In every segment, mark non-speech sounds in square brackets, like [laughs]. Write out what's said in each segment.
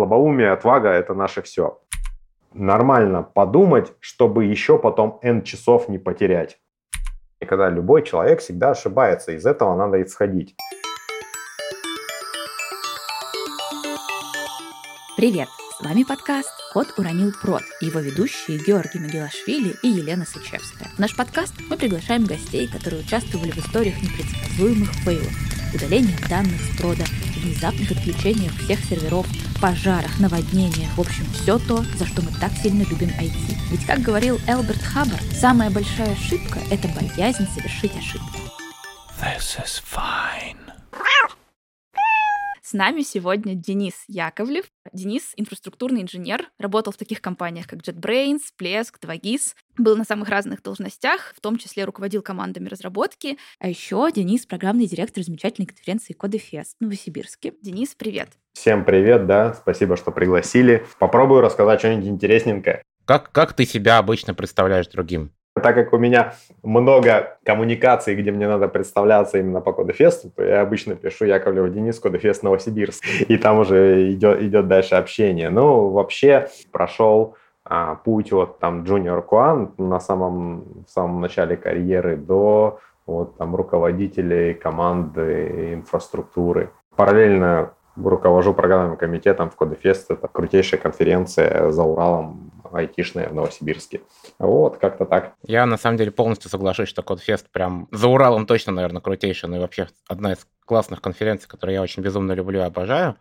Слабоумие, отвага – это наше все. Нормально подумать, чтобы еще потом N часов не потерять. И когда любой человек всегда ошибается, из этого надо исходить. Привет! С вами подкаст «Кот уронил прод» его ведущие Георгий Могилашвили и Елена Сычевская. В наш подкаст мы приглашаем гостей, которые участвовали в историях непредсказуемых фейлов, удалениях данных с прода, внезапных отключениях всех серверов, пожарах, наводнениях, в общем, все то, за что мы так сильно любим IT. Ведь, как говорил Элберт Хаббард, самая большая ошибка – это боязнь совершить ошибку. This is fine. С нами сегодня Денис Яковлев. Денис — инфраструктурный инженер, работал в таких компаниях, как JetBrains, Плеск, 2GIS, был на самых разных должностях, в том числе руководил командами разработки. А еще Денис — программный директор замечательной конференции Кодефест в Новосибирске. Денис, привет! Всем привет, да, спасибо, что пригласили. Попробую рассказать что-нибудь интересненькое. Как, как ты себя обычно представляешь другим? Так как у меня много коммуникаций, где мне надо представляться именно по Кодефесту, то я обычно пишу Яковлев Денис, Кодефест Новосибирск, и там уже идет, идет дальше общение. Ну, вообще прошел а, путь вот там Junior Куан на самом, в самом начале карьеры до вот там руководителей команды инфраструктуры. Параллельно руковожу программным комитетом в Кодефест. Это крутейшая конференция за Уралом айтишная в Новосибирске. Вот, как-то так. Я на самом деле полностью соглашусь, что Кодфест прям за Уралом точно, наверное, крутейший, ну и вообще одна из классных конференций, которые я очень безумно люблю и обожаю.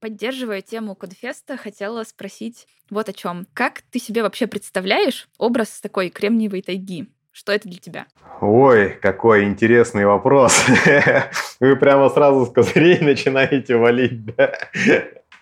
Поддерживая тему Кодфеста, хотела спросить вот о чем. Как ты себе вообще представляешь образ такой кремниевой тайги? Что это для тебя? Ой, какой интересный вопрос. [laughs] Вы прямо сразу с козырей начинаете валить, да?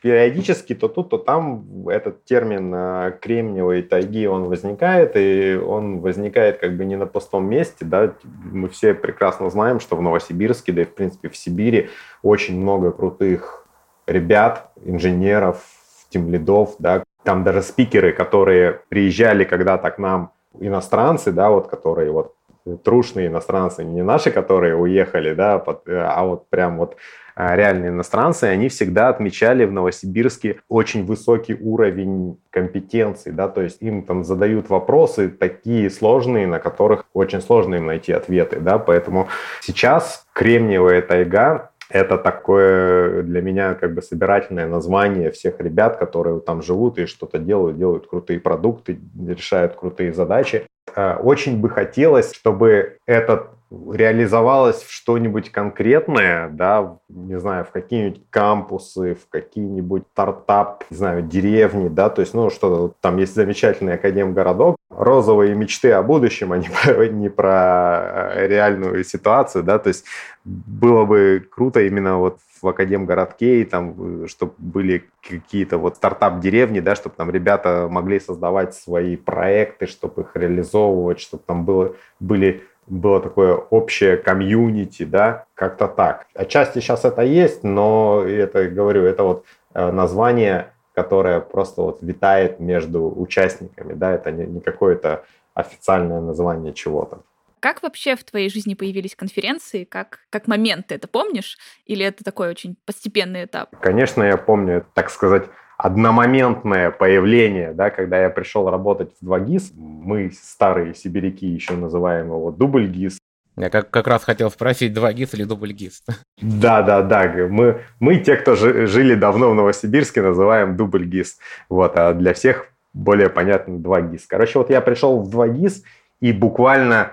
Периодически то тут, то там этот термин э, кремниевой тайги, он возникает, и он возникает как бы не на пустом месте, да, мы все прекрасно знаем, что в Новосибирске, да и в принципе в Сибири очень много крутых ребят, инженеров, тимлидов, да, там даже спикеры, которые приезжали когда-то к нам иностранцы, да, вот которые вот трушные иностранцы, не наши, которые уехали, да, а вот прям вот а, реальные иностранцы, они всегда отмечали в Новосибирске очень высокий уровень компетенции, да, то есть им там задают вопросы такие сложные, на которых очень сложно им найти ответы, да, поэтому сейчас Кремниевая тайга это такое для меня как бы собирательное название всех ребят, которые там живут и что-то делают, делают крутые продукты, решают крутые задачи. Э, очень бы хотелось, чтобы этот реализовалось в что-нибудь конкретное, да, не знаю, в какие-нибудь кампусы, в какие-нибудь стартап, не знаю, деревни, да, то есть, ну, что там есть замечательный академгородок, розовые мечты о будущем, а не про, не про э, реальную ситуацию, да, то есть было бы круто именно вот в Академгородке, и там, чтобы были какие-то вот стартап-деревни, да, чтобы там ребята могли создавать свои проекты, чтобы их реализовывать, чтобы там было, были было такое общее комьюнити, да, как-то так. Отчасти сейчас это есть, но это, говорю, это вот э, название, которое просто вот витает между участниками, да, это не, не какое-то официальное название чего-то. Как вообще в твоей жизни появились конференции? Как, как момент ты это помнишь? Или это такой очень постепенный этап? Конечно, я помню, так сказать, одномоментное появление, да, когда я пришел работать в 2GIS, мы, старые сибиряки, еще называем его дубль ГИС, я как, как раз хотел спросить, 2GIS или дубль ГИС? Да, да, да. Мы, мы, те, кто жили давно в Новосибирске, называем дубль ГИС. Вот, а для всех более понятно 2GIS. Короче, вот я пришел в 2GIS и буквально,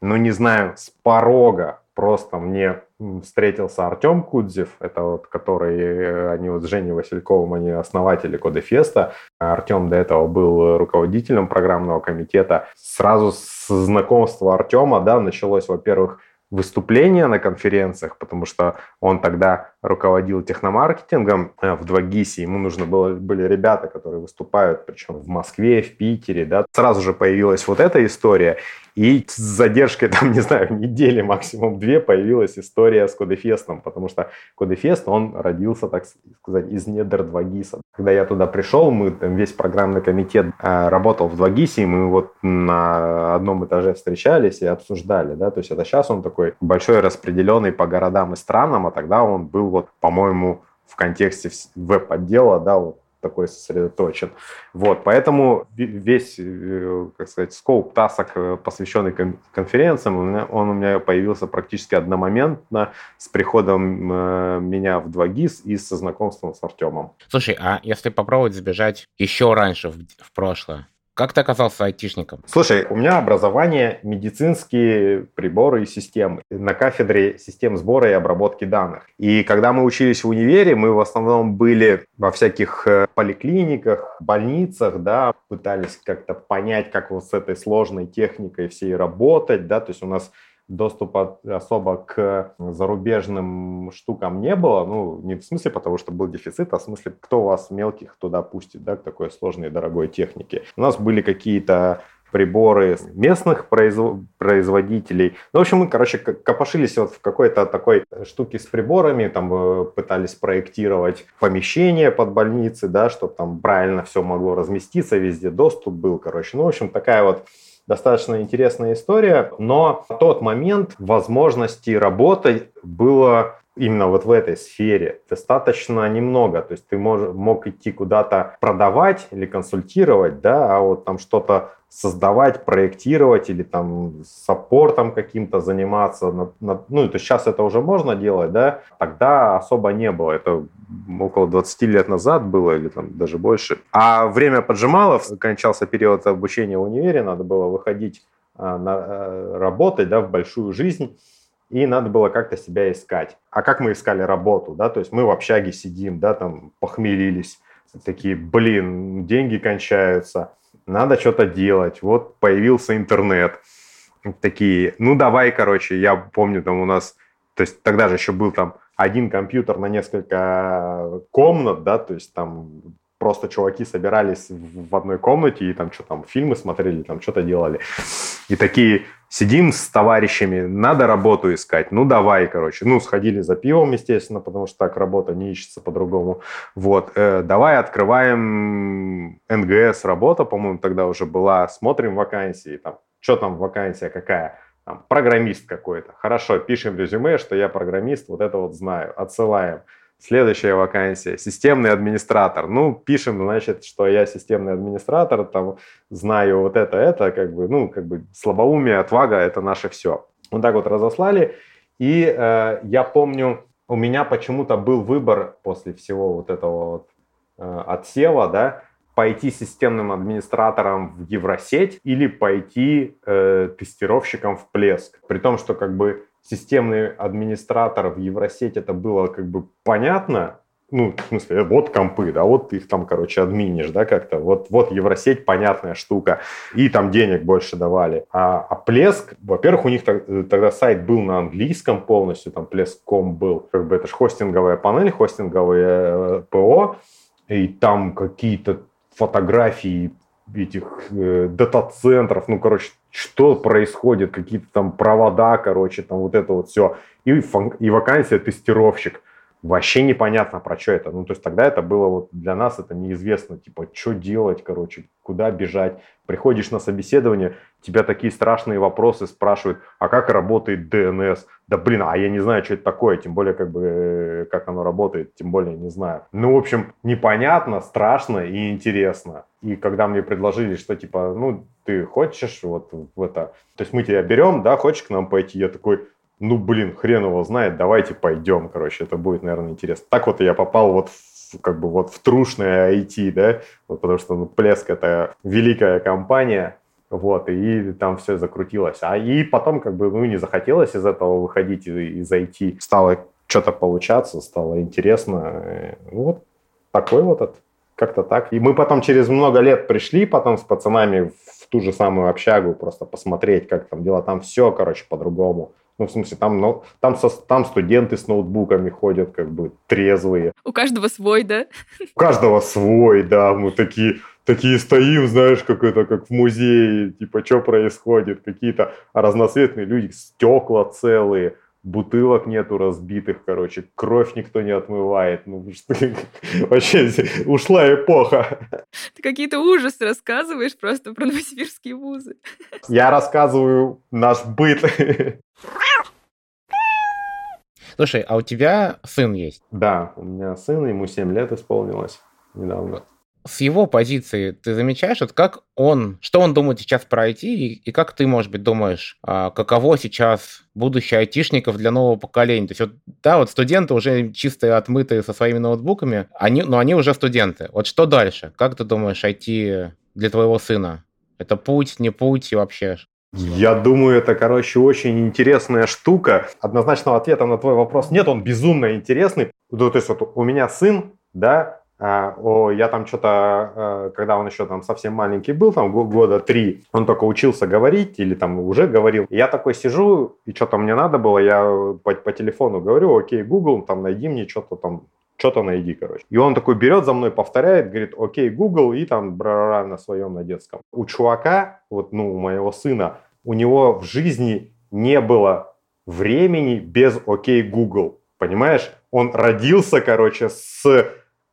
ну не знаю, с порога просто мне встретился Артем Кудзев, это вот который, э, они вот с Женей Васильковым, они основатели Кодефеста. Артем до этого был руководителем программного комитета. Сразу с знакомства Артема, да, началось, во-первых, выступления на конференциях, потому что он тогда руководил техномаркетингом э, в 2GIS, ему нужно было, были ребята, которые выступают, причем в Москве, в Питере, да. Сразу же появилась вот эта история, и с задержкой, [laughs] там, не знаю, недели, максимум две, появилась история с Кодефестом, потому что Кодефест, он родился, так сказать, из недр 2GIS. Когда я туда пришел, мы, там, весь программный комитет э, работал в 2GIS, и мы вот на одном этаже встречались и обсуждали, да, то есть это сейчас он такой большой, распределенный по городам и странам, а тогда он был вот, по-моему, в контексте веб-отдела, да, вот такой сосредоточен. Вот, поэтому весь, э, как сказать, скоп тасок, э, посвященный конференциям, он у меня появился практически одномоментно с приходом э, меня в 2GIS и со знакомством с Артемом. Слушай, а если попробовать сбежать еще раньше в, в прошлое, как ты оказался айтишником? Слушай, у меня образование медицинские приборы и системы на кафедре систем сбора и обработки данных. И когда мы учились в универе, мы в основном были во всяких э, поликлиниках, больницах, да, пытались как-то понять, как вот с этой сложной техникой всей работать, да, то есть у нас доступа особо к зарубежным штукам не было, ну, не в смысле потому, что был дефицит, а в смысле, кто вас мелких туда пустит, да, к такой сложной и дорогой технике. У нас были какие-то приборы местных производителей. Ну, в общем, мы, короче, копошились вот в какой-то такой штуке с приборами, там э, пытались проектировать помещение под больницы, да, чтобы там правильно все могло разместиться, везде доступ был, короче. Ну, в общем, такая вот достаточно интересная история, но в тот момент возможности работать было именно вот в этой сфере достаточно немного. То есть ты мож, мог идти куда-то продавать или консультировать, да, а вот там что-то создавать, проектировать или там саппортом каким-то заниматься. На, на, ну, то сейчас это уже можно делать, да, тогда особо не было. Это около 20 лет назад было или там даже больше. А время поджимало, кончался период обучения в универе, надо было выходить а, на, а, работать, да, в большую жизнь и надо было как-то себя искать. А как мы искали работу, да, то есть мы в общаге сидим, да, там похмелились, такие, блин, деньги кончаются, надо что-то делать. Вот появился интернет. Такие, ну давай, короче, я помню, там у нас, то есть тогда же еще был там один компьютер на несколько комнат, да, то есть там просто чуваки собирались в одной комнате и там что там, фильмы смотрели, там что-то делали. И такие, сидим с товарищами, надо работу искать, ну давай, короче. Ну, сходили за пивом, естественно, потому что так работа не ищется по-другому. Вот, э, давай открываем НГС работа, по-моему, тогда уже была, смотрим вакансии, там, что там вакансия какая, там, программист какой-то. Хорошо, пишем резюме, что я программист, вот это вот знаю, отсылаем. Следующая вакансия. Системный администратор. Ну, пишем, значит, что я системный администратор, там, знаю вот это, это, как бы, ну, как бы слабоумие, отвага – это наше все. Вот так вот разослали. И э, я помню, у меня почему-то был выбор после всего вот этого вот э, отсева, да, пойти системным администратором в Евросеть или пойти э, тестировщиком в Плеск. При том, что как бы системный администратор в Евросеть это было как бы понятно, ну, в смысле, вот компы, да, вот ты их там, короче, админишь, да, как-то, вот, вот Евросеть, понятная штука, и там денег больше давали. А, а Плеск, во-первых, у них тогда сайт был на английском полностью, там Плеск.ком был, как бы это же хостинговая панель, хостинговое э, ПО, и там какие-то фотографии этих э, дата-центров, ну, короче, что происходит, какие-то там провода, короче, там вот это вот все. И, и вакансия тестировщик. Вообще непонятно, про что это. Ну, то есть тогда это было вот для нас это неизвестно, типа, что делать, короче, куда бежать. Приходишь на собеседование, тебя такие страшные вопросы спрашивают, а как работает DNS? Да блин, а я не знаю, что это такое, тем более, как бы, э, как оно работает, тем более не знаю. Ну, в общем, непонятно, страшно и интересно. И когда мне предложили, что типа, ну, ты хочешь вот в это, то есть мы тебя берем, да, хочешь к нам пойти? Я такой, ну, блин, хрен его знает, давайте пойдем, короче, это будет, наверное, интересно. Так вот я попал вот в, как бы вот в трушное IT, да, вот потому что ну, Плеск это великая компания, вот, и там все закрутилось. А и потом как бы, ну, не захотелось из этого выходить, из IT. Стало что-то получаться, стало интересно. Ну, вот такой вот от как-то так. И мы потом через много лет пришли потом с пацанами в ту же самую общагу просто посмотреть, как там дела. Там все, короче, по-другому. Ну, в смысле, там, ну, там, со, там студенты с ноутбуками ходят, как бы трезвые. У каждого свой, да? У каждого свой, да. Мы такие, такие стоим, знаешь, как это, как в музее, типа, что происходит, какие-то разноцветные люди, стекла целые, бутылок нету разбитых, короче, кровь никто не отмывает. Ну, [laughs] что, вообще ушла эпоха. Ты какие-то ужасы рассказываешь просто про новосибирские вузы. Я рассказываю наш быт. Слушай, а у тебя сын есть? Да, у меня сын, ему 7 лет исполнилось недавно с его позиции ты замечаешь, вот как он, что он думает сейчас про IT, и, и как ты, может быть, думаешь, а, каково сейчас будущее айтишников для нового поколения? То есть, вот, да, вот студенты уже чистые, отмытые со своими ноутбуками, они, но они уже студенты. Вот что дальше? Как ты думаешь, IT для твоего сына? Это путь, не путь и вообще? Я думаю, это, короче, очень интересная штука. Однозначного ответа на твой вопрос нет, он безумно интересный. Ну, то есть вот у меня сын, да, о, я там что-то, а, когда он еще там совсем маленький был, там года три, он только учился говорить или там уже говорил. Я такой сижу, и что-то мне надо было, я по, по телефону говорю, окей, Google, там найди мне что-то там, что-то найди, короче. И он такой берет за мной, повторяет, говорит, окей, Google, и там бра на своем, на детском. У чувака, вот, ну, у моего сына, у него в жизни не было времени без окей, Google. Понимаешь? Он родился, короче, с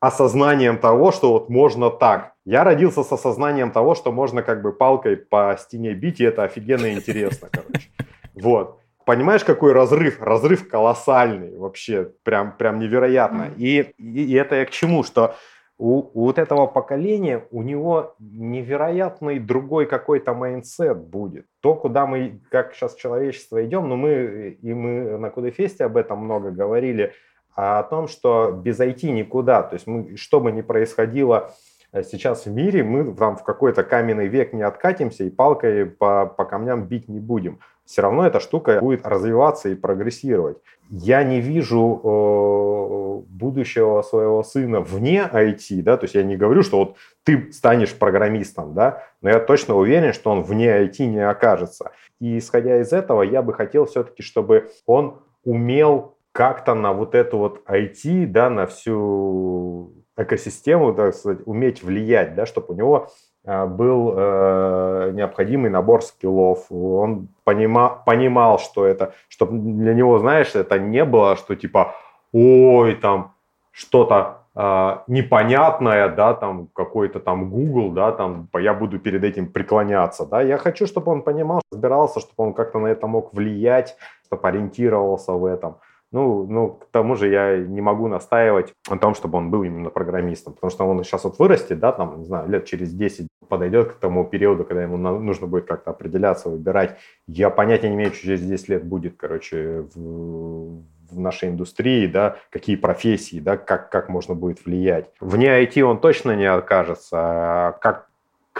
осознанием того, что вот можно так. Я родился с осознанием того, что можно как бы палкой по стене бить, и это офигенно интересно, короче. Вот. Понимаешь, какой разрыв? Разрыв колоссальный вообще, прям, прям невероятно. И, и, и это я к чему? Что у, у вот этого поколения, у него невероятный другой какой-то mindset будет. То, куда мы, как сейчас человечество идем, но ну мы, и мы на CodeFest'е об этом много говорили, а о том, что без IT никуда. То есть мы, что бы ни происходило э, сейчас в мире, мы там в какой-то каменный век не откатимся и палкой по, по камням бить не будем. Все равно эта штука будет развиваться и прогрессировать. Я не вижу э, будущего своего сына вне IT, да, то есть я не говорю, что вот ты станешь программистом, да, но я точно уверен, что он вне IT не окажется. И исходя из этого, я бы хотел все-таки, чтобы он умел как-то на вот эту вот IT, да, на всю экосистему, так сказать, уметь влиять, да, чтобы у него а, был э, необходимый набор скиллов. Он понима, понимал, что это, чтобы для него, знаешь, это не было, что типа, ой, там что-то э, непонятное, да, там какой-то там Google, да, там я буду перед этим преклоняться, да. Я хочу, чтобы он понимал, разбирался, чтобы он как-то на это мог влиять, чтобы ориентировался в этом. Ну, ну, к тому же я не могу настаивать на том, чтобы он был именно программистом, потому что он сейчас вот вырастет, да, там, не знаю, лет через 10 подойдет к тому периоду, когда ему нужно будет как-то определяться, выбирать. Я понятия не имею, что через 10 лет будет, короче, в, в нашей индустрии, да, какие профессии, да, как, как можно будет влиять. Вне IT он точно не окажется, а как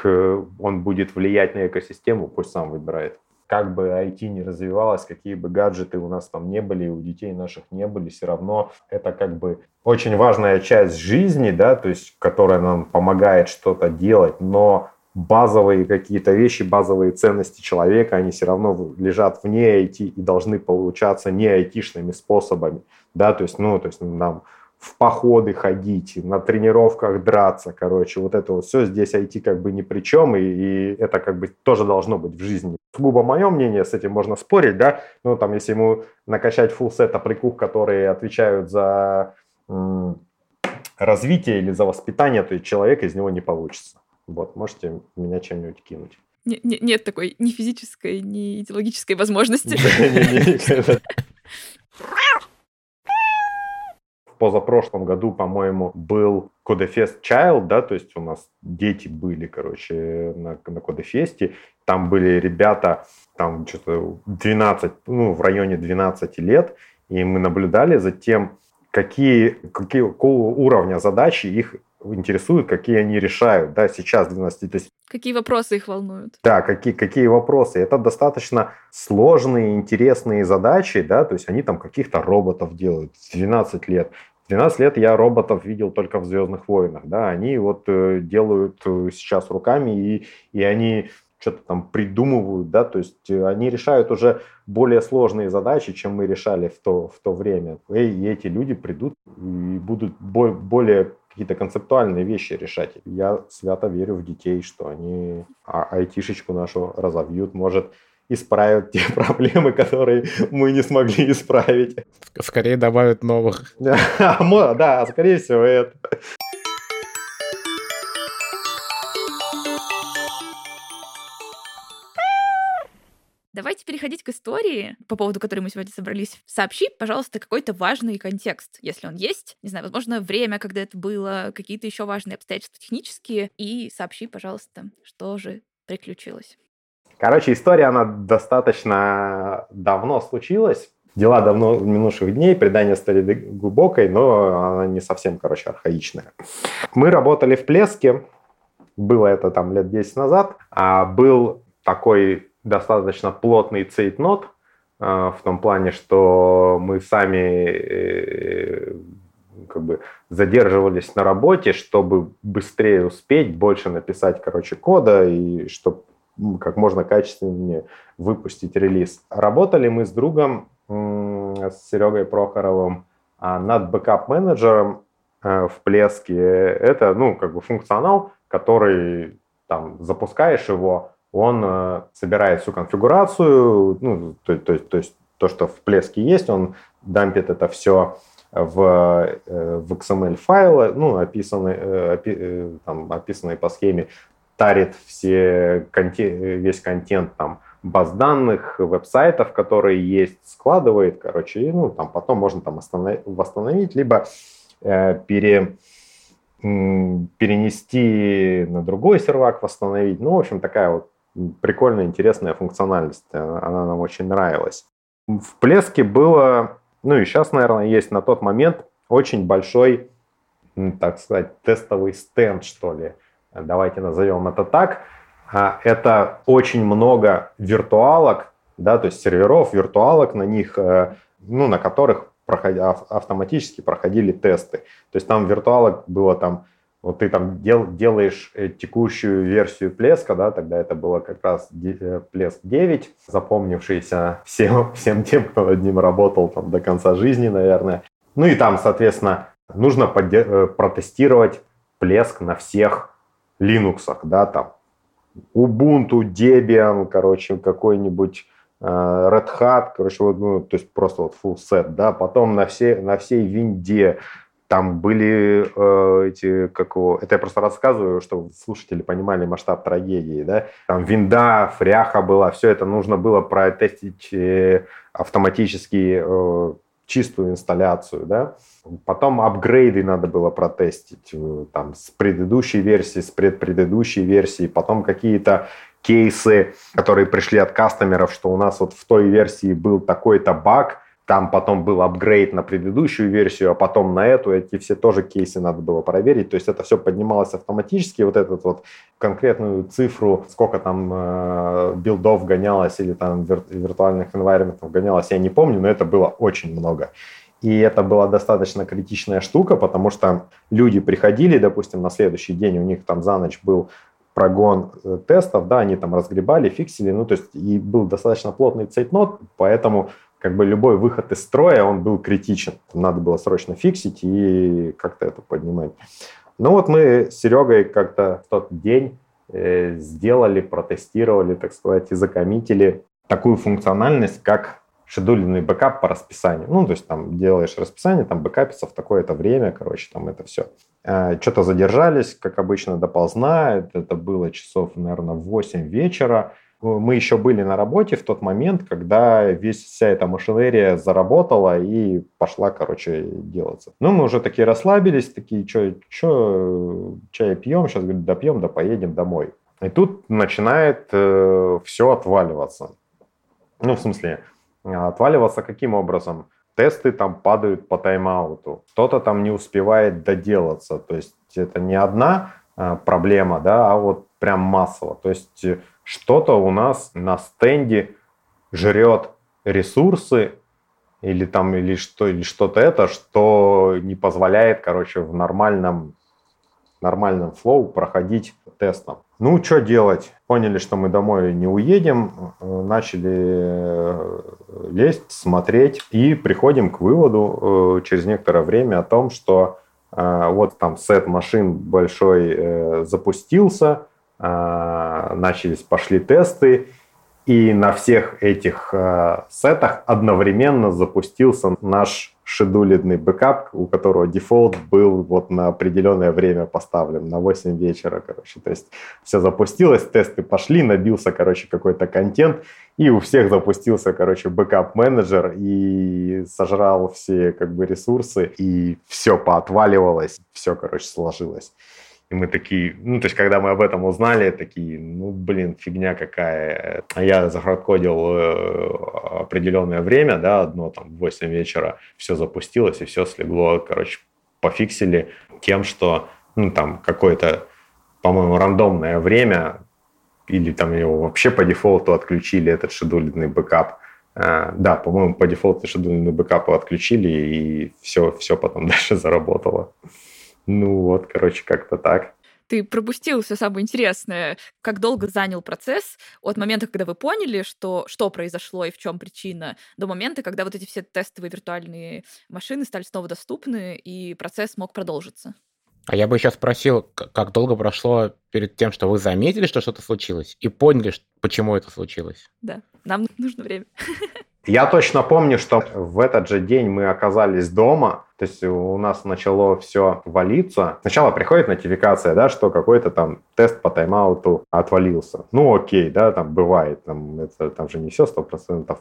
он будет влиять на экосистему, пусть сам выбирает как бы IT не развивалось, какие бы гаджеты у нас там не были, у детей наших не были, все равно это как бы очень важная часть жизни, да, то есть, которая нам помогает что-то делать, но базовые какие-то вещи, базовые ценности человека, они все равно лежат вне IT и должны получаться не айтишными способами, да, то есть, ну, то есть нам в походы ходить, на тренировках драться, короче, вот это вот все здесь IT как бы ни при чем, и, и это как бы тоже должно быть в жизни. Сугубо мое мнение, с этим можно спорить, да, ну там если ему накачать full сет априкух, которые отвечают за м- развитие или за воспитание, то человек из него не получится. Вот, можете меня чем-нибудь кинуть. Нет такой ни физической, ни идеологической возможности. [laughs] позапрошлом году, по-моему, был Кодефест Child, да, то есть у нас дети были, короче, на, на Кодефесте. Там были ребята, там что-то 12, ну, в районе 12 лет, и мы наблюдали за тем, какие, какие, какого уровня задачи их интересуют, какие они решают, да, сейчас 12, то есть... Какие вопросы их волнуют? Да, какие, какие вопросы. Это достаточно сложные, интересные задачи, да, то есть они там каких-то роботов делают в 12 лет. 12 лет я роботов видел только в «Звездных войнах», да, они вот э, делают э, сейчас руками, и, и они что-то там придумывают, да, то есть э, они решают уже более сложные задачи, чем мы решали в то, в то время. И эти люди придут и будут более какие-то концептуальные вещи решать. Я свято верю в детей, что они а, айтишечку нашу разовьют, может, исправят те [laughs] проблемы, которые мы не смогли исправить. Скорее добавят новых. [laughs] Да, скорее всего, это. Давайте переходить к истории, по поводу которой мы сегодня собрались. Сообщи, пожалуйста, какой-то важный контекст, если он есть. Не знаю, возможно, время, когда это было, какие-то еще важные обстоятельства технические. И сообщи, пожалуйста, что же приключилось. Короче, история, она достаточно давно случилась. Дела давно минувших дней, предание стали глубокой, но она не совсем, короче, архаичная. Мы работали в Плеске, было это там лет 10 назад, а был такой достаточно плотный цейтнот, э, в том плане, что мы сами э, как бы задерживались на работе, чтобы быстрее успеть, больше написать, короче, кода и чтобы как можно качественнее выпустить релиз. Работали мы с другом, с Серегой Прохоровым, а, над бэкап-менеджером э, в Plesk'е. Это, ну, как бы функционал, который там запускаешь его, он э, собирает всю конфигурацию, ну, то, то, то есть то, что в Плеске есть, он дампит это все в, э, в XML файлы, ну, описанные, опи, там, описанные по схеме, тарит все, весь контент там, баз данных, веб-сайтов, которые есть, складывает, короче, и, ну, там потом можно там останов... восстановить, либо э, пере, перенести на другой сервак, восстановить. Ну, в общем, такая вот прикольная, интересная функциональность. Она нам очень нравилась. В Плеске было, ну и сейчас, наверное, есть на тот момент очень большой, так сказать, тестовый стенд, что ли, давайте назовем это так, а, это очень много виртуалок, да, то есть серверов, виртуалок на них, э, ну, на которых проходя, автоматически проходили тесты. То есть там виртуалок было там, вот ты там дел, делаешь э, текущую версию Плеска, да, тогда это было как раз Плеск э, 9, запомнившийся всем, [laughs] всем тем, кто над ним работал там до конца жизни, наверное. Ну и там, соответственно, нужно протестировать Плеск на всех Linux, да, там Ubuntu, Debian, короче, какой-нибудь э, Red Hat, короче, вот, ну, то есть просто вот full set, да, потом на, все, на всей винде там были э, эти, как его, это я просто рассказываю, чтобы слушатели понимали масштаб трагедии, да, там винда, фряха была, все это нужно было протестить э, автоматически э, чистую инсталляцию, да. Потом апгрейды надо было протестить э, там, с предыдущей версии, с предпредыдущей версии, потом какие-то кейсы, которые пришли от кастомеров, что у нас вот в той версии был такой-то баг, там потом был апгрейд на предыдущую версию, а потом на эту, эти все тоже кейсы надо было проверить, то есть это все поднималось автоматически, вот этот вот конкретную цифру, сколько там э, билдов гонялось или там вир- виртуальных environment гонялось, я не помню, но это было очень много. И это была достаточно критичная штука, потому что люди приходили, допустим, на следующий день, у них там за ночь был прогон э, тестов, да, они там разгребали, фиксили, ну, то есть и был достаточно плотный цейтнот, поэтому как бы любой выход из строя, он был критичен. Надо было срочно фиксить и как-то это поднимать. Ну вот мы с Серегой как-то в тот день э, сделали, протестировали, так сказать, и закоммитили такую функциональность, как шедульный бэкап по расписанию. Ну, то есть там делаешь расписание, там бэкапится в такое-то время, короче, там это все. А, что-то задержались, как обычно, допоздна. Это, было часов, наверное, в 8 вечера. Мы еще были на работе в тот момент, когда весь, вся эта машинерия заработала и пошла, короче, делаться. Ну, мы уже такие расслабились, такие, что, что чай пьем, сейчас, говорит, допьем, да поедем домой. И тут начинает э, все отваливаться. Ну, в смысле, отваливаться каким образом? Тесты там падают по тайм-ауту, кто-то там не успевает доделаться. То есть это не одна а, проблема, да, а вот прям массово. То есть что-то у нас на стенде жрет ресурсы или там или что или что-то это, что не позволяет, короче, в нормальном нормальном флоу проходить тестом. Ну, что делать? Поняли, что мы домой не уедем, э, начали э, лезть, смотреть и приходим к выводу э, через некоторое время о том, что вот там сет машин большой запустился, начались, пошли тесты, и на всех этих сетах одновременно запустился наш шедуленный бэкап, у которого дефолт был вот на определенное время поставлен, на 8 вечера, короче. То есть все запустилось, тесты пошли, набился, короче, какой-то контент, и у всех запустился, короче, бэкап-менеджер и сожрал все как бы ресурсы, и все поотваливалось, все, короче, сложилось. И мы такие, ну, то есть, когда мы об этом узнали, такие, ну, блин, фигня какая. А я захардкодил э, определенное время, да, одно там в 8 вечера, все запустилось, и все слегло, короче, пофиксили тем, что, ну, там, какое-то, по-моему, рандомное время, или там его вообще по дефолту отключили, этот шедуленный бэкап. Э, да, по-моему, по дефолту шедуленный бэкап отключили, и все, все потом [laughs] дальше заработало. Ну вот, короче, как-то так. Ты пропустил все самое интересное. Как долго занял процесс от момента, когда вы поняли, что, что произошло и в чем причина, до момента, когда вот эти все тестовые виртуальные машины стали снова доступны, и процесс мог продолжиться? А я бы еще спросил, как долго прошло перед тем, что вы заметили, что что-то случилось, и поняли, почему это случилось? Да, нам [laughs] нужно время. [laughs] Я точно помню, что в этот же день мы оказались дома, то есть у нас начало все валиться. Сначала приходит нотификация, да, что какой-то там тест по тайм-ауту отвалился. Ну окей, да, там бывает, там, это, там же не все сто процентов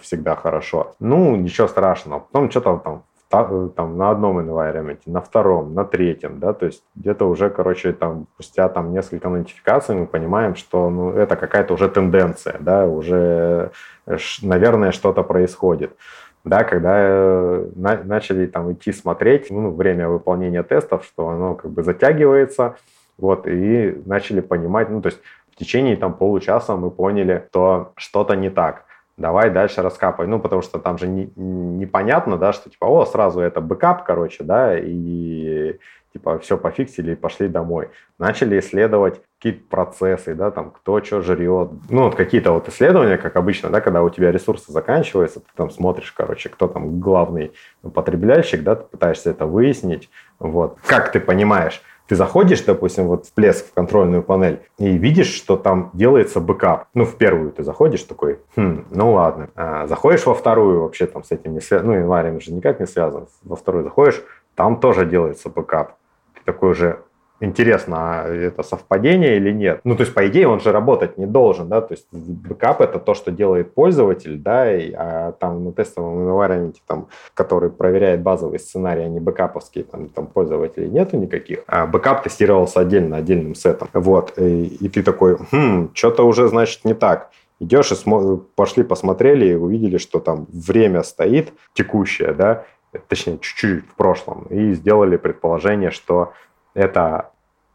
всегда хорошо. Ну, ничего страшного. Потом что-то там там на одном environment, на втором, на третьем, да, то есть где-то уже, короче, там спустя там несколько нотификаций мы понимаем, что ну, это какая-то уже тенденция, да, уже, наверное, что-то происходит. Да, когда э, на, начали там идти смотреть, ну, время выполнения тестов, что оно как бы затягивается, вот, и начали понимать, ну, то есть в течение там получаса мы поняли, что что-то не так давай дальше раскопай. Ну, потому что там же не, непонятно, да, что типа, о, сразу это бэкап, короче, да, и типа все пофиксили и пошли домой. Начали исследовать какие-то процессы, да, там, кто что жрет. Ну, вот какие-то вот исследования, как обычно, да, когда у тебя ресурсы заканчиваются, ты там смотришь, короче, кто там главный потребляющий, да, ты пытаешься это выяснить. Вот. Как ты понимаешь, ты заходишь, допустим, вот в Plesk, в контрольную панель, и видишь, что там делается бэкап. Ну, в первую ты заходишь такой, хм, ну ладно. А, заходишь во вторую, вообще там с этим не связано, ну, environment же никак не связан. Во вторую заходишь, там тоже делается бэкап. Ты такой уже, интересно, а это совпадение или нет? Ну, то есть, по идее, он же работать не должен, да, то есть бэкап это то, что делает пользователь, да, и, а там на тестовом environment, там, который проверяет базовый сценарий, а не бэкаповские, там, там пользователей нету никаких, а бэкап тестировался отдельно, отдельным сетом, вот, и, и ты такой, хм, что-то уже, значит, не так. Идешь и смо- пошли посмотрели и увидели, что там время стоит текущее, да, точнее, чуть-чуть в прошлом, и сделали предположение, что это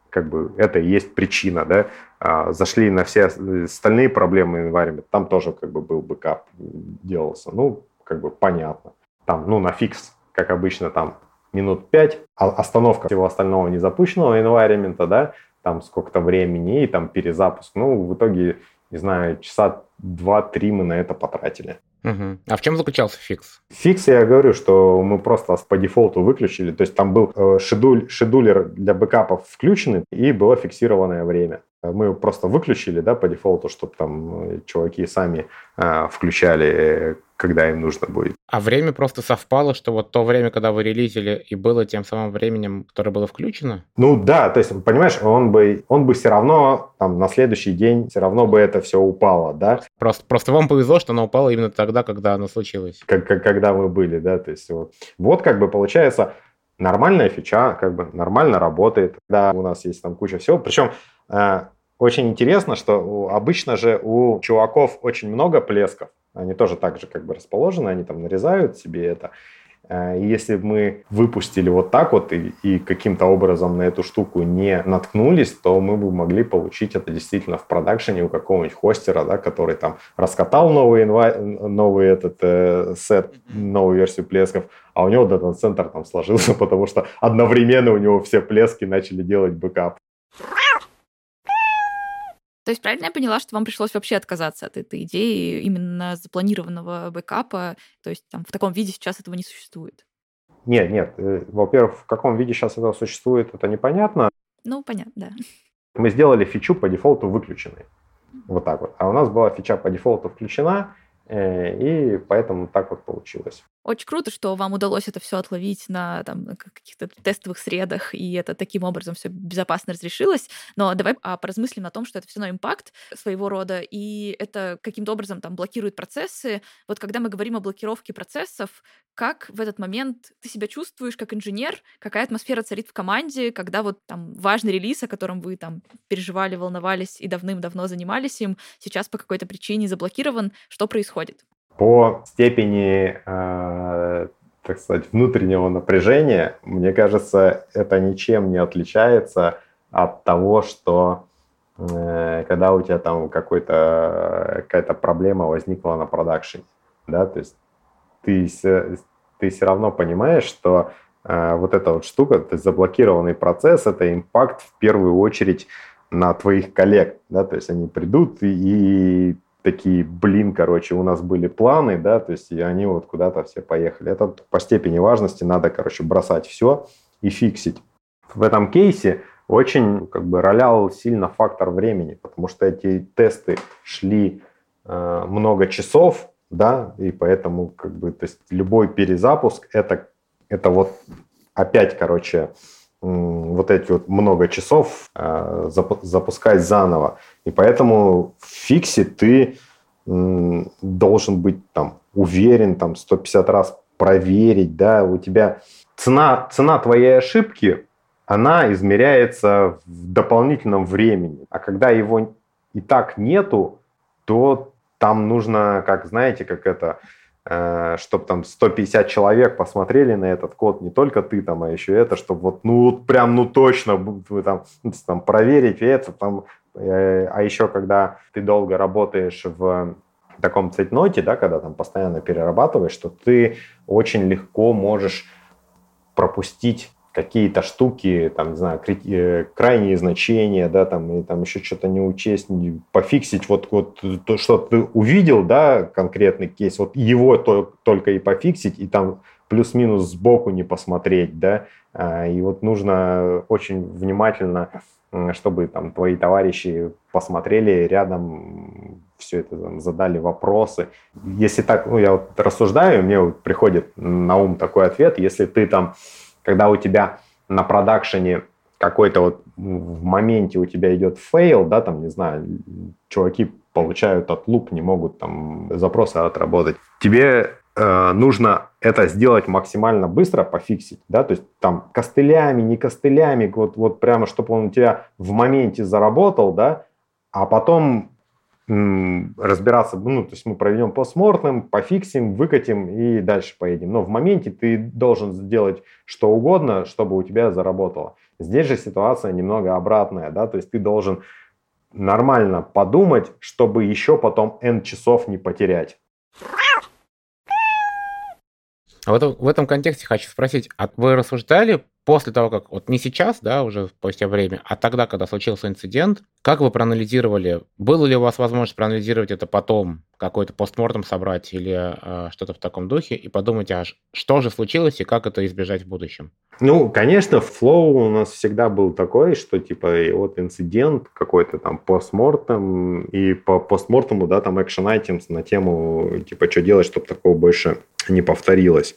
как бы это и есть причина, да, а, зашли на все остальные проблемы environment, там тоже как бы был бэкап делался, ну, как бы понятно. Там, ну, на fix, как обычно, там минут 5, а остановка всего остального незапущенного environment, да, там сколько-то времени и там перезапуск. Ну, в итоге, не знаю, часа 2-3 мы на это потратили. Угу. А в чем заключался fix? Fix, я говорю, что мы просто по дефолту выключили. То есть там был э, schedule, scheduler для бэкапов включенный и было фиксированное время. Мы его просто выключили да, по дефолту, чтобы там э, чуваки сами э, включали когда им нужно будет. А время просто совпало, что вот то время, когда вы релизили, и было тем самым временем, которое было включено? Ну да, то есть, понимаешь, он бы, он бы все равно там на следующий день все равно бы это все упало, да? Просто, просто вам повезло, что оно упало именно тогда, когда оно случилось. Как, как, когда мы были, да, то есть вот. Вот как бы получается нормальная фича, как бы нормально работает, да, у нас есть там куча всего, причем э, очень интересно, что обычно же у чуваков очень много плесков, они тоже так же как бы расположены, они там нарезают себе это. Э, и если бы мы выпустили вот так вот и, и каким-то образом на эту штуку не наткнулись, то мы бы могли получить это действительно в продакшене у какого-нибудь хостера, да, который там раскатал новый, инва... новый этот э, сет, новую версию плесков, а у него дата-центр там сложился, [laughs] потому что одновременно у него все плески начали делать бэкап. То есть правильно я поняла, что вам пришлось вообще отказаться от этой идеи именно запланированного бэкапа? То есть там в таком виде сейчас этого не существует? Нет, нет. Э, во-первых, в каком виде сейчас это существует, это непонятно. Ну, понятно, да. Мы сделали фичу по дефолту выключенной. Вот так вот. А у нас была фича по дефолту включена, и поэтому так вот получилось. Очень круто, что вам удалось это все отловить на, там, каких-то тестовых средах, и это таким образом все безопасно разрешилось. Но давай а, поразмыслим о том, что это все равно импакт своего рода, и это каким-то образом там блокирует процессы. Вот когда мы говорим о блокировке процессов, как в этот момент ты себя чувствуешь как инженер, какая атмосфера царит в команде, когда вот там важный релиз, о котором вы там переживали, волновались и давным-давно занимались им, сейчас по какой-то причине заблокирован, что происходит? По степени, э, так сказать, внутреннего напряжения, мне кажется, это ничем не отличается от того, что э, когда у тебя там какой-то, какая-то проблема возникла на продакшене, да, то есть ты, ты все равно понимаешь, что э, вот эта вот штука, то есть заблокированный процесс, это импакт в первую очередь на твоих коллег, да, то есть они придут и, и такие, блин, короче, у нас были планы, да, то есть и они вот куда-то все поехали. Это по степени важности надо, короче, бросать все и фиксить. В этом кейсе очень как бы ролял сильно фактор времени, потому что эти тесты шли э, много часов, да, и поэтому как бы, то есть любой перезапуск это, это вот опять, короче, вот эти вот много часов э, запускать заново. И поэтому в фиксе ты должен быть там уверен, там 150 раз проверить, да, у тебя цена, цена твоей ошибки, она измеряется в дополнительном времени. А когда его и так нету, то там нужно, как знаете, как это, чтобы там 150 человек посмотрели на этот код, не только ты там, а еще это, чтобы вот, ну, вот прям, ну, точно, вы там, ну, там проверить это, там, э, а еще когда ты долго работаешь в таком цветноте, да, когда там постоянно перерабатываешь, что ты очень легко можешь пропустить какие-то штуки, там, не знаю, э, крайние значения, да, там, и там еще что-то не учесть, не пофиксить, вот, вот то, что ты увидел, да, конкретный кейс, вот его то, только и пофиксить, и там плюс-минус сбоку не посмотреть, да, а, и вот нужно очень внимательно, чтобы там твои товарищи посмотрели рядом, все это там, задали вопросы. Если так, ну, я вот рассуждаю, мне вот приходит на ум такой ответ, если ты там когда у тебя на продакшене какой-то вот в моменте у тебя идет fail, да, там, не знаю, чуваки получают отлуп, не могут там запросы отработать. Тебе э, нужно это сделать максимально быстро, пофиксить, да, то есть там костылями, не костылями, вот, вот прямо, чтобы он у тебя в моменте заработал, да, а потом разбираться, ну, то есть мы проведем постмортем, пофиксим, выкатим и дальше поедем. Но в моменте ты должен сделать что угодно, чтобы у тебя заработало. Здесь же ситуация немного обратная, да, то есть ты должен нормально подумать, чтобы еще потом N часов не потерять. А в этом, в этом контексте хочу спросить, а вы рассуждали после того, как, вот не сейчас, да, уже спустя время, а тогда, когда случился инцидент, как вы проанализировали, было ли у вас возможность проанализировать это потом, какой-то постмортом собрать или э, что-то в таком духе, и подумать, а что же случилось и как это избежать в будущем? Ну, конечно, флоу у нас всегда был такой, что типа вот инцидент какой-то там постмортом, и по постмортому, да, там экшен items на тему, типа, что делать, чтобы такого больше не повторилось.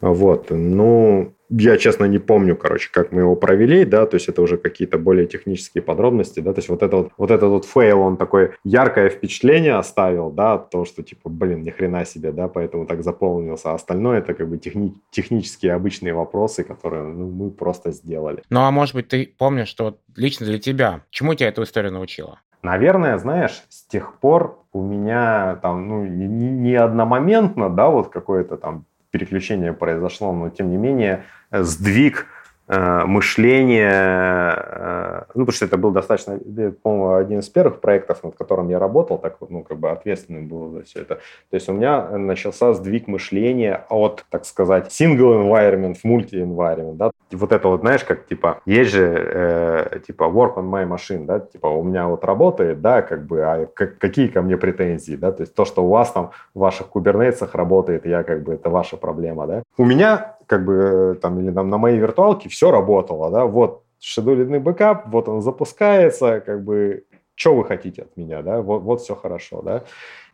Вот, ну, я, честно, не помню, короче, как мы его провели, да, то есть это уже какие-то более технические подробности, да, то есть вот, это вот, вот этот вот фейл, он такое яркое впечатление оставил, да, то, что типа, блин, ни хрена себе, да, поэтому так заполнился, а остальное это как бы техни- технические обычные вопросы, которые ну, мы просто сделали. Ну, а может быть, ты помнишь, что лично для тебя, чему тебя эта история научила? Наверное, знаешь, с тех пор у меня там, ну, не, не одномоментно, да, вот какое-то там переключение произошло, но тем не менее сдвиг э, мышления, э, ну, потому что это был достаточно, по-моему, один из первых проектов, над которым я работал, так ну, как бы ответственный был за все это. То есть у меня начался сдвиг мышления от, так сказать, single environment в multi-environment, да, вот это вот, знаешь, как, типа, есть же, э, типа, works on my machine, да, типа, у меня вот работает, да, как бы, а как, какие ко мне претензии, да, то есть то, что у вас там в ваших кубернетсах работает, я, как бы, это ваша проблема, да. У меня, как бы, э, там, или там на моей виртуалке все работало, да, вот, schedule'ный бэкап, вот он запускается, как бы, что вы хотите от меня, да, вот, вот все хорошо, да.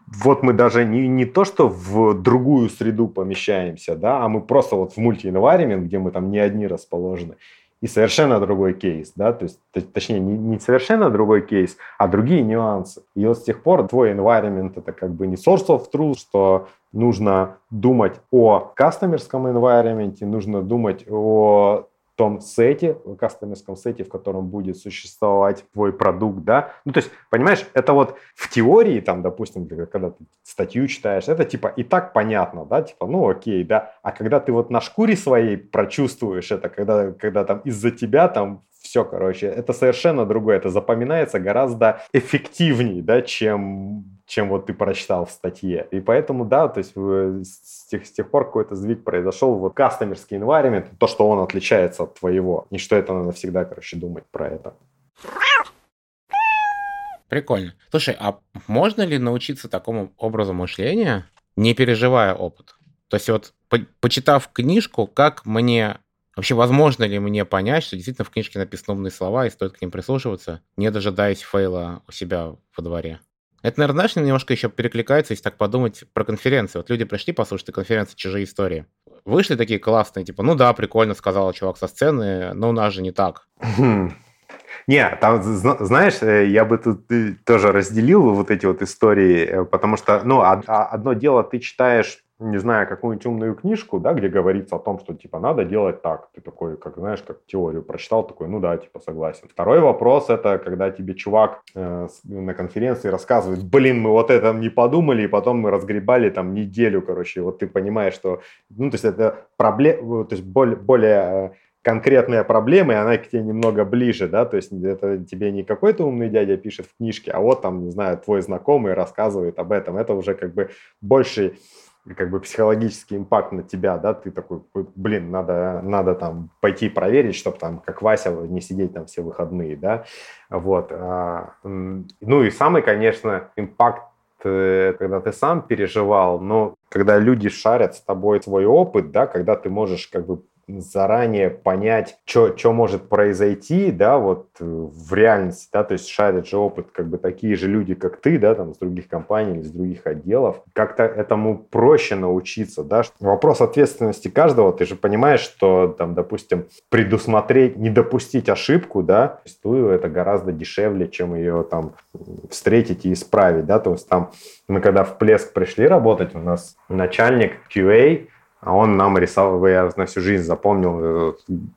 Вот мы даже не, не то, что в другую среду помещаемся, да, а мы просто вот в мульти-environment, где мы там не одни расположены, и совершенно другой кейс, да, то есть, точнее, не, не совершенно другой кейс, а другие нюансы. И вот с тех пор твой environment это как бы не source of truth, что нужно думать о кастомерском environment, нужно думать о том сете, кастомерском сете, в котором будет существовать твой продукт, да. Ну, то есть, понимаешь, это вот в теории, там, допустим, когда ты статью читаешь, это типа и так понятно, да, типа, ну, окей, да. А когда ты вот на шкуре своей прочувствуешь это, когда, когда там из-за тебя там все, короче, это совершенно другое, это запоминается гораздо эффективнее, да, чем чем вот ты прочитал в статье. И поэтому, да, то есть с тех, с тех пор какой-то сдвиг произошел, вот кастомерский environment, то, что он отличается от твоего, и что это надо всегда, короче, думать про это. Прикольно. Слушай, а можно ли научиться такому образу мышления, не переживая опыт? То есть вот, по почитав книжку, как мне Вообще, возможно ли мне понять, что действительно в книжке написаны умные слова и стоит к ним прислушиваться, не дожидаясь фейла у себя во дворе? Это, наверное, знаешь, немножко еще перекликается, если так подумать, про конференции. Вот люди пришли послушать конференции «Чужие истории». Вышли такие классные, типа, ну да, прикольно, сказал чувак со сцены, но у нас же не так. Не, там, знаешь, э, я бы тут э, тоже разделил вот эти вот истории, э, потому что, ну, одно дело ты читаешь не знаю, какую-нибудь умную книжку, да, где говорится о том, что, типа, надо делать так. Ты такой, как, знаешь, как теорию прочитал, такой, ну да, типа, согласен. Второй вопрос – это когда тебе чувак э, на конференции рассказывает, блин, мы вот это не подумали, и потом мы разгребали там неделю, короче, вот ты понимаешь, что, ну, то есть это проблема, то есть более, более э, конкретная проблема, и она к тебе немного ближе, да, то есть это тебе не какой-то умный дядя пишет в книжке, а вот там, не знаю, твой знакомый рассказывает об этом. Это уже как бы больше как бы психологический импакт на тебя, да, ты такой, блин, надо, надо там пойти проверить, чтобы там, как Вася, не сидеть там все выходные, да, вот. А, ну и самый, конечно, импакт э, когда ты сам переживал, но когда люди шарят с тобой свой опыт, да, когда ты можешь как бы заранее понять, что может произойти, да, вот э, в реальности, да, то есть шарят же опыт как бы такие же люди, как ты, да, там, с других компаний или с других отделов, как-то этому проще научиться, да. Вопрос ответственности каждого, ты же понимаешь, что, там, допустим, предусмотреть, не допустить ошибку, да, это гораздо дешевле, чем ее там встретить и исправить, да, то есть там мы когда в Плеск пришли работать, у нас начальник QA, а он нам рисовал, я на всю жизнь запомнил,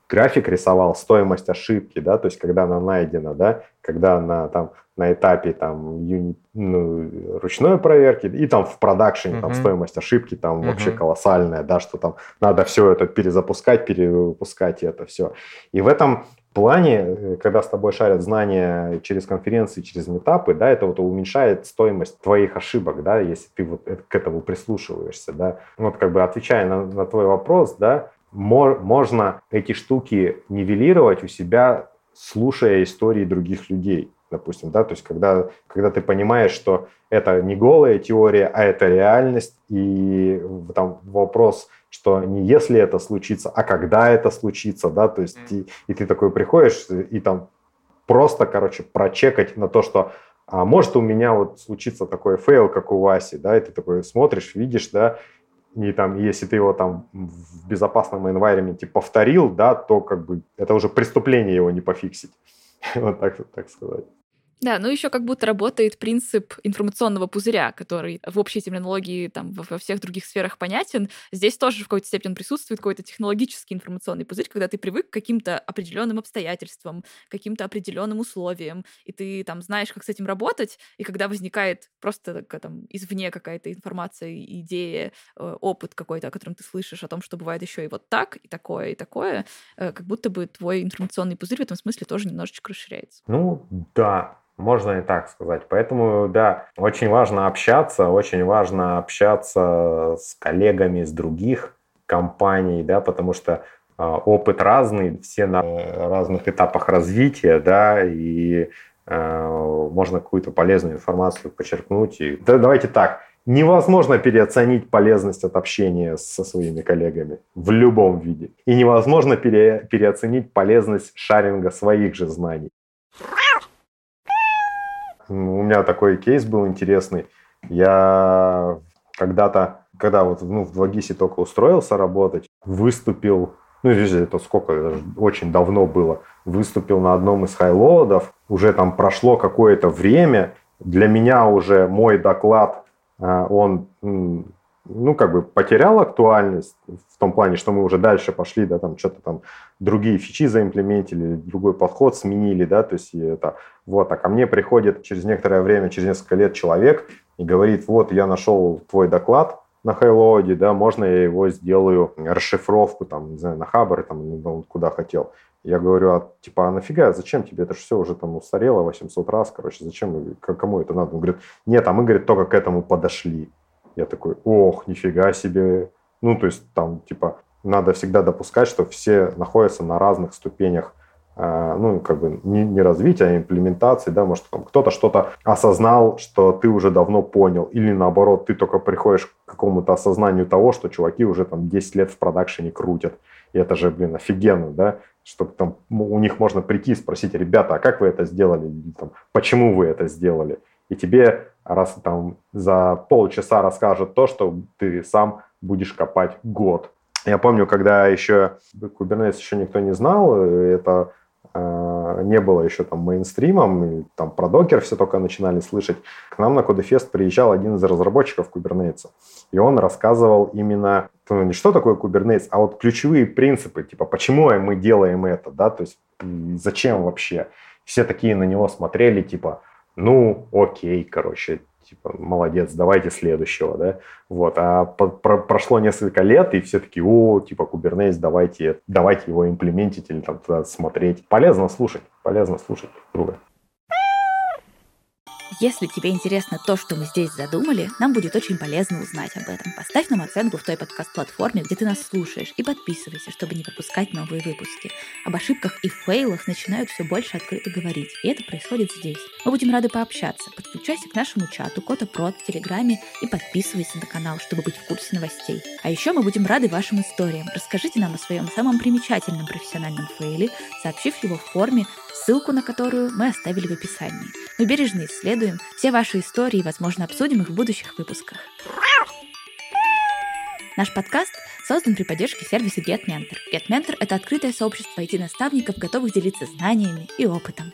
график рисовал стоимость ошибки, да, то есть когда она найдена, да, когда она там на этапе там юнит, ну, ручной проверки и там в продакшене uh-huh. там стоимость ошибки там uh-huh. вообще колоссальная, да, что там надо все это перезапускать, перевыпускать и это все. И в этом плане, э, когда с тобой шарят знания через конференции, через метапы, да, это вот уменьшает стоимость твоих ошибок, да, если ты вот к этому прислушиваешься, да. Вот как бы отвечая на, на твой вопрос, да, мо- можно эти штуки нивелировать у себя, слушая истории других людей, допустим, да, то есть когда, когда ты понимаешь, что это не голая теория, а это реальность, и там вопрос что не если это случится, а когда это случится, да, то есть и, и ты такой приходишь и там просто, короче, прочекать на то, что а может у меня вот случится такой фейл, как у Васи, да, и ты такой смотришь, видишь, да, и там, если ты его там в безопасном environment повторил, да, то как бы это уже преступление его не пофиксить. [laughs] Вот так, так сказать. Да, ну еще как будто работает принцип информационного пузыря, который в общей терминологии там во всех других сферах понятен. Здесь тоже в какой-то степени присутствует какой-то технологический информационный пузырь, когда ты привык к каким-то определенным обстоятельствам, каким-то определенным условиям, и ты там знаешь, как с этим работать, и когда возникает просто там извне какая-то информация, идея, э, опыт какой-то, о котором ты слышишь, о том, что бывает еще и вот так, и такое, и такое, э, как будто бы твой информационный пузырь в этом смысле тоже немножечко расширяется. Ну, да, можно и так сказать. Поэтому, да, очень важно общаться, очень важно общаться с коллегами из других компаний, да, потому что э, опыт разный, все на разных этапах развития, да, и э, можно какую-то полезную информацию подчеркнуть. И, да, давайте так, невозможно переоценить полезность от общения со своими коллегами в любом виде. И невозможно пере, переоценить полезность шаринга своих же знаний. У меня такой кейс был интересный. Я когда-то, когда вот ну, в 2GIS только устроился работать, выступил, ну, это сколько, это очень давно было, выступил на одном из хайлоудов, уже там прошло какое-то время, для меня уже мой доклад, а, он ну, как бы потерял актуальность в том плане, что мы уже дальше пошли, да, там что-то там другие фичи заимплементили, другой подход сменили, да, то есть это вот, а ко мне приходит через некоторое время, через несколько лет человек и говорит, вот, я нашел твой доклад на Хайлоуде, да, можно я его сделаю, расшифровку, там, не знаю, на Хабр, там, ну, куда хотел. Я говорю, а типа, а нафига, зачем тебе? Это же все уже там устарело 800 раз, короче, зачем, кому это надо? Он говорит, нет, а мы, говорит, только к этому подошли. Я такой, ох, нифига себе. Ну, то есть там, типа, надо всегда допускать, что все находятся на разных ступенях э, ну, как бы не, не развития, а имплементации, да, может, там кто-то что-то осознал, что ты уже давно понял, или наоборот, ты только приходишь к какому-то осознанию того, что чуваки уже там 10 лет в продакшене крутят, и это же, блин, офигенно, да, чтобы там у них можно прийти и спросить, ребята, а как вы это сделали, там, почему вы это сделали, и тебе раз там за полчаса расскажут то, что ты сам будешь копать год. Я помню, когда еще Kubernetes еще никто не знал, это э, не было еще там мейнстримом, и там про докер все только начинали слышать. К нам на CodeFest приезжал один из разработчиков Kubernetes, и он рассказывал именно ну, не что такое Kubernetes, а вот ключевые принципы, типа почему мы делаем это, да, то есть зачем вообще. Все такие на него смотрели, типа, ну, окей, короче, типа, молодец, давайте следующего, да, вот, а по, про, прошло несколько лет, и все таки о, типа, Kubernetes, давайте, давайте его имплементить или там туда смотреть. Полезно слушать, полезно слушать друга. Если тебе интересно то, что мы здесь задумали, нам будет очень полезно узнать об этом. Поставь нам оценку в той подкаст-платформе, где ты нас слушаешь, и подписывайся, чтобы не пропускать новые выпуски. Об ошибках и фейлах начинают все больше открыто говорить, и это происходит здесь. Мы будем рады пообщаться. Подключайся к нашему чату Кота Прод в Телеграме и подписывайся на канал, чтобы быть в курсе новостей. А еще мы будем рады вашим историям. Расскажите нам о своем самом примечательном профессиональном фейле, сообщив его в форме ссылку на которую мы оставили в описании. Мы бережно исследуем все ваши истории и, возможно, обсудим их в будущих выпусках. Наш подкаст создан при поддержке сервиса GetMentor. GetMentor — это открытое сообщество IT-наставников, готовых делиться знаниями и опытом.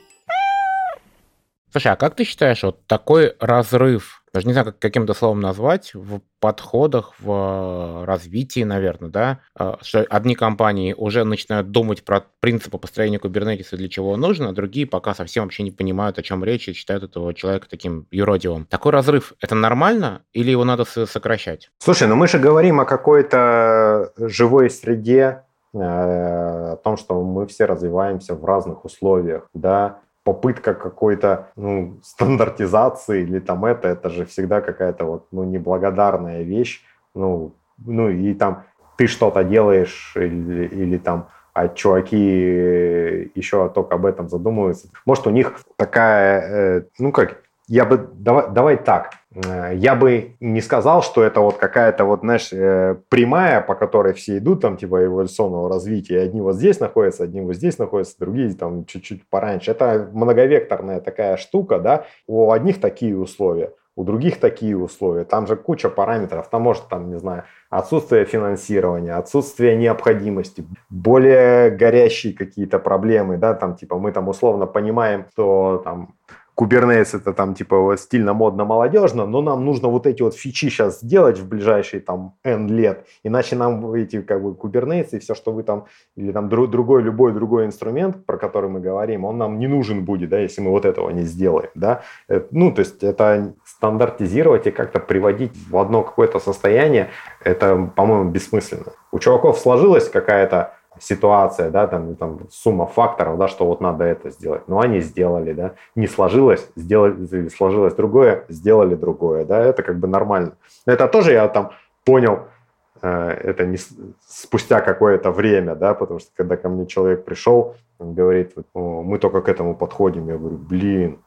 Слушай, а как ты считаешь, вот такой разрыв, даже не знаю, как, каким то словом назвать, в подходах, в развитии, наверное, да, а, что одни компании уже начинают думать про принципы построения кубернетиса, для чего он нужен, а другие пока совсем вообще не понимают, о чем речь, и считают этого человека таким юродивым. Такой разрыв, это нормально или его надо сокращать? Слушай, ну мы же говорим о какой-то живой среде, э, о том, что мы все развиваемся в разных условиях, да, попытка какой-то ну, стандартизации или там это, это же всегда какая-то вот ну, неблагодарная вещь. Ну, ну и там ты что-то делаешь или, или там а чуваки еще только об этом задумываются. Может, у них такая, э, ну как, я бы, давай, давай так, я бы не сказал, что это вот какая-то вот, знаешь, э, прямая, по которой все идут, там, типа, эволюционного развития. Одни вот здесь находятся, одни вот здесь находятся, другие там чуть-чуть пораньше. Это многовекторная такая штука, да. У одних такие условия, у других такие условия. Там же куча параметров. Там может, там, не знаю, отсутствие финансирования, отсутствие необходимости, более горящие какие-то проблемы, да, там, типа, мы там условно понимаем, что там Kubernetes это там типа стильно, модно, молодежно, но нам нужно вот эти вот фичи сейчас сделать в ближайшие там N лет, иначе нам эти как бы Kubernetes и все, что вы там, или там друг, другой, любой другой инструмент, про который мы говорим, он нам не нужен будет, да, если мы вот этого не сделаем, да. Э, ну, то есть это стандартизировать и как-то приводить в одно какое-то состояние, это, по-моему, бессмысленно. У чуваков сложилась какая-то ситуация, да, там, там сумма факторов, да, что вот надо это сделать. Но они сделали, да. Не сложилось, сделали, сложилось другое, сделали другое, да, это как бы нормально. Но это тоже я там понял, э, это не спустя какое-то время, да, потому что когда ко мне человек пришел, он говорит, мы только к этому подходим, я говорю, блин,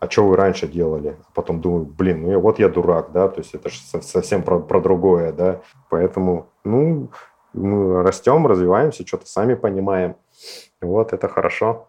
а что вы раньше делали? А потом думаю, блин, ну вот я дурак, да, то есть это же совсем про, про другое, да, поэтому, ну, мы растем, развиваемся, что-то сами понимаем. Вот это хорошо.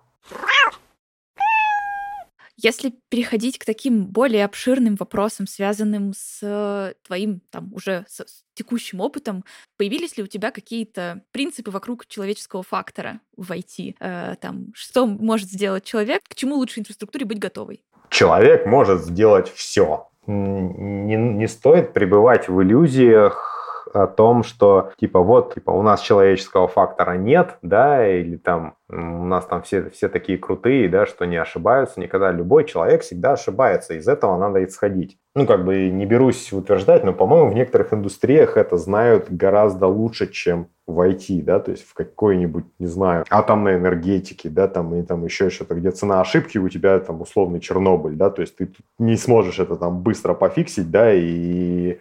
Если переходить к таким более обширным вопросам, связанным с твоим там уже с, с текущим опытом, появились ли у тебя какие-то принципы вокруг человеческого фактора в IT? Э, там, что может сделать человек, к чему лучше инфраструктуре быть готовой? Человек может сделать все. Не, не стоит пребывать в иллюзиях о том, что типа вот типа у нас человеческого фактора нет, да, или там у нас там все, все такие крутые, да, что не ошибаются никогда. Любой человек всегда ошибается, из этого надо исходить. Ну, как бы не берусь утверждать, но, по-моему, в некоторых индустриях это знают гораздо лучше, чем в IT, да, то есть в какой-нибудь, не знаю, атомной энергетике, да, там, и там еще что-то, где цена ошибки у тебя там условный Чернобыль, да, то есть ты не сможешь это там быстро пофиксить, да, и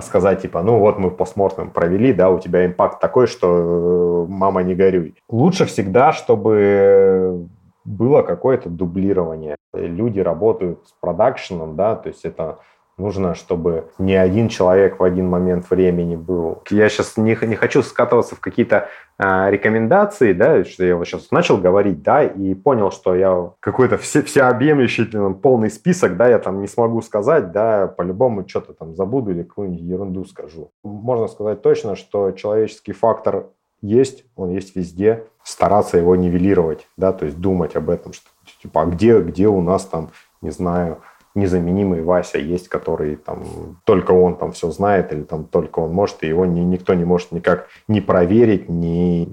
сказать, типа, ну вот мы постмортем провели, да, у тебя импакт такой, что э, мама не горюй. Лучше всегда, чтобы было какое-то дублирование. Люди работают с продакшеном, да, то есть это Нужно, чтобы не один человек в один момент времени был. Я сейчас не, не хочу скатываться в какие-то э, рекомендации, да, что я вот сейчас начал говорить, да, и понял, что я какой-то все, всеобъемлющий там, полный список, да, я там не смогу сказать, да, по-любому что-то там забуду или какую-нибудь ерунду скажу. Можно сказать точно, что человеческий фактор есть, он есть везде, стараться его нивелировать, да, то есть думать об этом, что типа, а где, где у нас там, не знаю, незаменимый Вася есть, который там только он там все знает или там только он может, и его ни, никто не может никак не проверить, ни,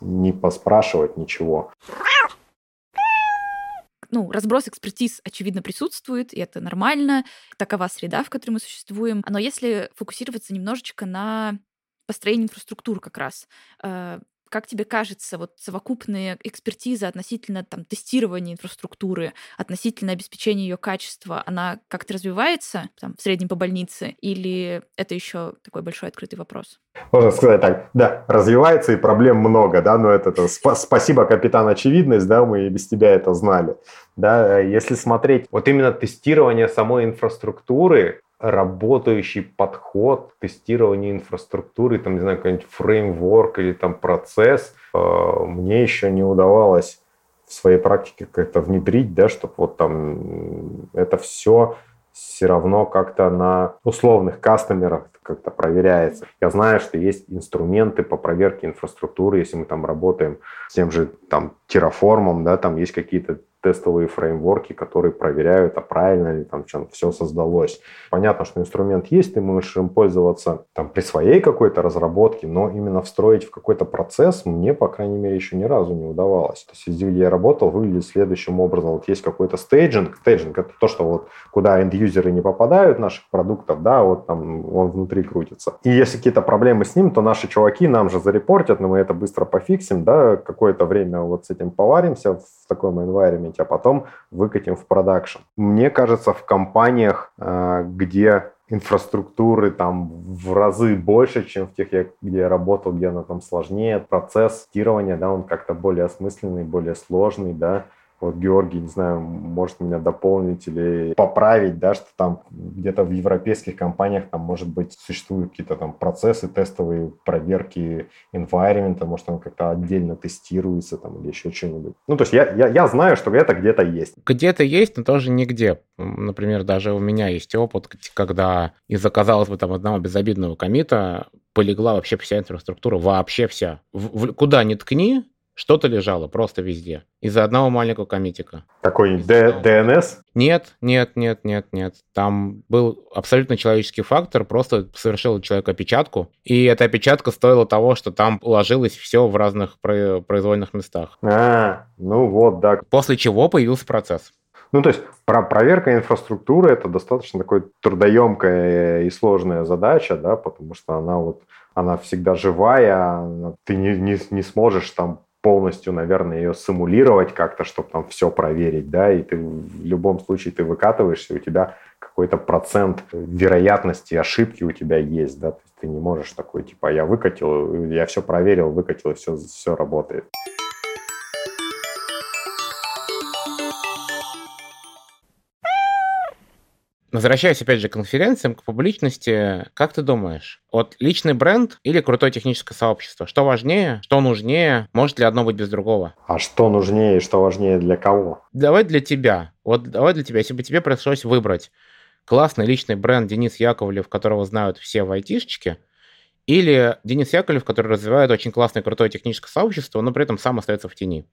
не поспрашивать ничего. Ну, разброс экспертиз, очевидно, присутствует, и это нормально. Такова среда, в которой мы существуем. Но если фокусироваться немножечко на построении инфраструктуры как раз, э, как тебе кажется, вот совокупная экспертиза относительно там, тестирования инфраструктуры, относительно обеспечения ее качества, она как-то развивается там, в среднем по больнице, или это еще такой большой открытый вопрос? Можно сказать так, да, развивается и проблем много, да, но это, это сп- спасибо, капитан Очевидность, да, мы и без тебя это знали. Да, если смотреть вот именно тестирование самой инфраструктуры, работающий подход к тестированию инфраструктуры, там, не знаю, какой-нибудь фреймворк или там процесс, э, мне еще не удавалось в своей практике как-то внедрить, да, чтобы вот там это все все равно как-то на условных кастомерах как-то проверяется. Я знаю, что есть инструменты по проверке инфраструктуры, если мы там работаем с тем же там Terraform, да, там есть какие-то тестовые фреймворки, которые проверяют, а правильно ли там все создалось. Понятно, что инструмент есть, ты можешь им пользоваться там при своей какой-то разработке, но именно встроить в какой-то процесс мне, по крайней мере, еще ни разу не удавалось. То есть где я работал, выглядит следующим образом. Вот есть какой-то стейджинг. Стейджинг – это то, что вот куда энд-юзеры не попадают наших продуктов, да, вот там он внутри крутится. И если какие-то проблемы с ним, то наши чуваки нам же зарепортят, но мы это быстро пофиксим, да, какое-то время вот с этим поваримся таком environment, а потом выкатим в продакшн. Мне кажется, в компаниях, э, где инфраструктуры там в разы больше, чем в тех, где я работал, где она там сложнее, процесс тестирования, да, он как-то более осмысленный, более сложный, да, вот Георгий, не знаю, может меня дополнить или поправить, да, что там где-то в европейских компаниях там, может быть, существуют какие-то там процессы, тестовые проверки environment, может, он как-то отдельно тестируется там или еще что-нибудь. Ну, то есть я, я, я знаю, что это где-то есть. Где-то есть, но тоже нигде. Например, даже у меня есть опыт, когда из-за, казалось бы, там одного безобидного комита полегла вообще вся инфраструктура, вообще вся. В, в, куда ни ткни, что-то лежало просто везде. Из-за одного маленького комитика. Такой DNS? Нет, нет, нет, нет, нет. Там был абсолютно человеческий фактор. Просто совершил человек опечатку. И эта опечатка стоила того, что там уложилось все в разных произвольных местах. А, ну вот, да. После чего появился процесс. Ну, то есть про проверка инфраструктуры это достаточно такой трудоемкая и сложная задача, да, потому что она вот она всегда живая, ты не, не, не сможешь там полностью, наверное, ее симулировать как-то, чтобы там все проверить, да, и ты в любом случае ты выкатываешься, у тебя какой-то процент вероятности ошибки у тебя есть, да, ты не можешь такой, типа, я выкатил, я все проверил, выкатил, и все, все работает. Возвращаясь опять же к конференциям, к публичности, как ты думаешь, вот личный бренд или крутое техническое сообщество? Что важнее, что нужнее? Может ли одно быть без другого? А что нужнее и что важнее для кого? Давай для тебя. Вот давай для тебя, если бы тебе пришлось выбрать классный личный бренд Денис Яковлев, которого знают все в айтишечке, или Денис Яковлев, который развивает очень классное крутое техническое сообщество, но при этом сам остается в тени.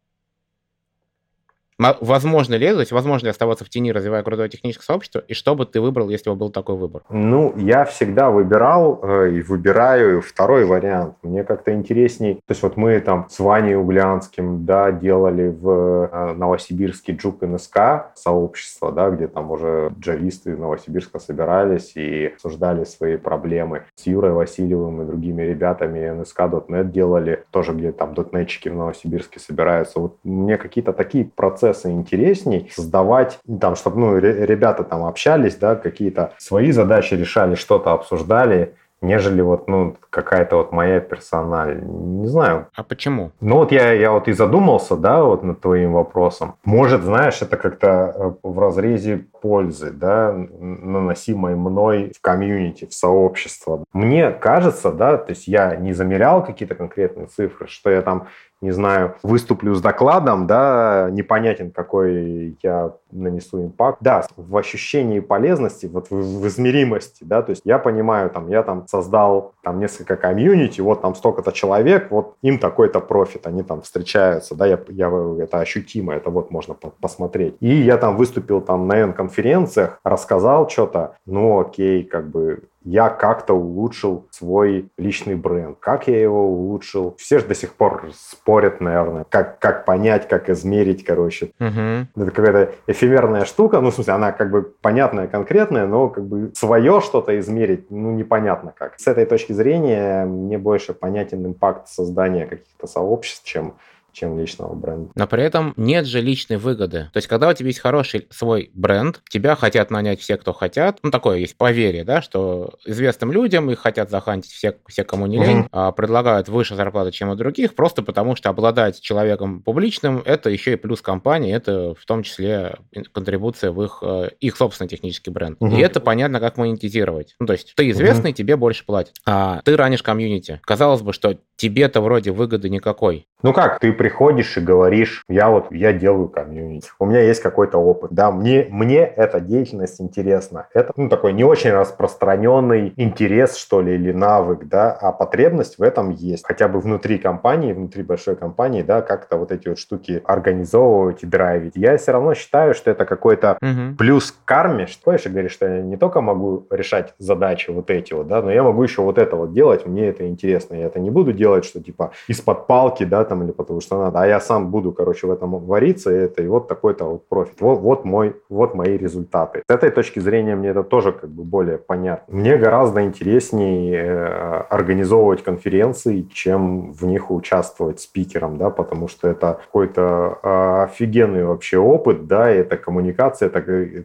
Возможно ли это, то есть возможно ли оставаться в тени, развивая крутое техническое сообщество, и что бы ты выбрал, если бы был такой выбор? Ну, я всегда выбирал э, и выбираю второй вариант. Мне как-то интересней, то есть вот мы там с Ваней Углянским, да, делали в э, Новосибирске Джук НСК сообщество, да, где там уже джависты Новосибирска собирались и обсуждали свои проблемы. С Юрой Васильевым и другими ребятами НСК.нет делали, тоже где там дотнетчики в Новосибирске собираются. Вот мне какие-то такие процессы процессы интересней, создавать, там, чтобы ну, ребята там общались, да, какие-то свои задачи решали, что-то обсуждали, нежели вот, ну, какая-то вот моя персональная. Не знаю. А почему? Ну, вот я, я вот и задумался, да, вот над твоим вопросом. Может, знаешь, это как-то э, в разрезе пользы, да, наносимой мной в комьюнити, в сообщество. Мне кажется, да, то есть я не замерял какие-то конкретные цифры, что я там не знаю, выступлю с докладом, да, непонятен, какой я нанесу импакт. Да, в ощущении полезности, вот в, в измеримости, да, то есть я понимаю, там, я там создал там несколько комьюнити, вот там столько-то человек, вот им такой-то профит, они там встречаются, да, я, я, это ощутимо, это вот можно по посмотреть. И я там выступил там на N-конференциях, рассказал что-то, ну окей, как бы я как-то улучшил свой личный бренд. Как я его улучшил? Все же до сих пор спорят, наверное, как, как понять, как измерить, короче. Угу. Это какая-то эфемерная штука, ну, в смысле, она как бы понятная, конкретная, но как бы свое что-то измерить, ну, непонятно как. С этой точки зрения мне больше понятен импакт создания каких-то сообществ, чем чем личного бренда. Но при этом нет же личной выгоды. То есть, когда у тебя есть хороший свой бренд, тебя хотят нанять все, кто хотят, ну, такое есть поверье, да, что известным людям их хотят захантить все, все кому не лень, угу. а предлагают выше зарплаты, чем у других, просто потому что обладать человеком публичным, это еще и плюс компании, это в том числе контрибуция в их, э, их собственный технический бренд. Угу. И это понятно, как монетизировать. Ну, то есть, ты известный, угу. тебе больше платят. А ты ранишь комьюнити. Казалось бы, что тебе-то вроде выгоды никакой. Ну как, ты приходишь и говоришь, я вот, я делаю комьюнити, у меня есть какой-то опыт, да, мне, мне эта деятельность интересна. Это, ну, такой не очень распространенный интерес, что ли, или навык, да, а потребность в этом есть. Хотя бы внутри компании, внутри большой компании, да, как-то вот эти вот штуки организовывать и драйвить. Я все равно считаю, что это какой-то угу. плюс к карме, что, понимаешь, говоришь, что я не только могу решать задачи вот эти вот, да, но я могу еще вот это вот делать, мне это интересно. Я это не буду делать, что типа из-под палки, да, там, или потому что надо, а я сам буду, короче, в этом вариться, и это, и вот такой-то вот профит. Вот, вот мой, вот мои результаты. С этой точки зрения мне это тоже как бы более понятно. Мне гораздо интереснее э, организовывать конференции, чем в них участвовать спикером, да, потому что это какой-то э, офигенный вообще опыт, да, и это коммуникация, это,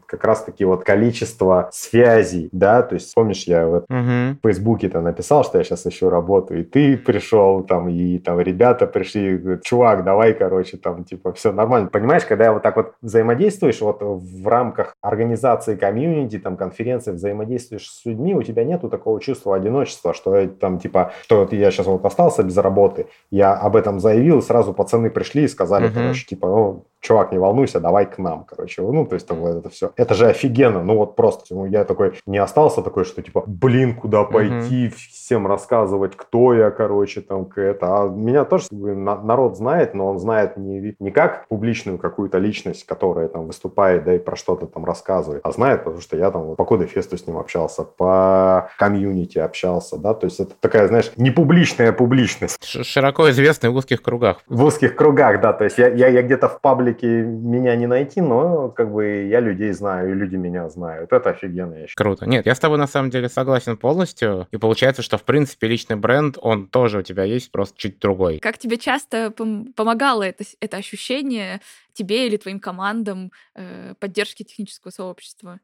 как раз-таки вот количество связей, да, то есть помнишь, я в, угу. в Фейсбуке-то написал, что я сейчас еще работаю, и ты пришел там, и там ребята пришли, чувак, давай, короче, там, типа, все нормально. Понимаешь, когда вот так вот взаимодействуешь вот в рамках организации комьюнити, там, конференции, взаимодействуешь с людьми, у тебя нету такого чувства одиночества, что там, типа, что вот я сейчас вот остался без работы, я об этом заявил, сразу пацаны пришли и сказали, uh-huh. короче, типа, ну, чувак, не волнуйся, давай к нам, короче. Ну, то есть там это все. Это же офигенно. Ну, вот просто ну, я такой не остался такой, что типа, блин, куда пойти, угу. всем рассказывать, кто я, короче, там, это. А меня тоже народ знает, но он знает не, не как публичную какую-то личность, которая там выступает, да, и про что-то там рассказывает, а знает, потому что я там по Коде Фесту с ним общался, по комьюнити общался, да, то есть это такая, знаешь, не публичная публичность. Широко известный в узких кругах. В узких кругах, да, то есть я, я, я где-то в паблике меня не найти, но как бы я людей знаю, и люди меня знают. Это офигенно, я Круто. Нет, я с тобой на самом деле согласен полностью. И получается, что в принципе личный бренд, он тоже у тебя есть, просто чуть другой. Как тебе часто пом- помогало это, это ощущение тебе или твоим командам э, поддержки технического сообщества?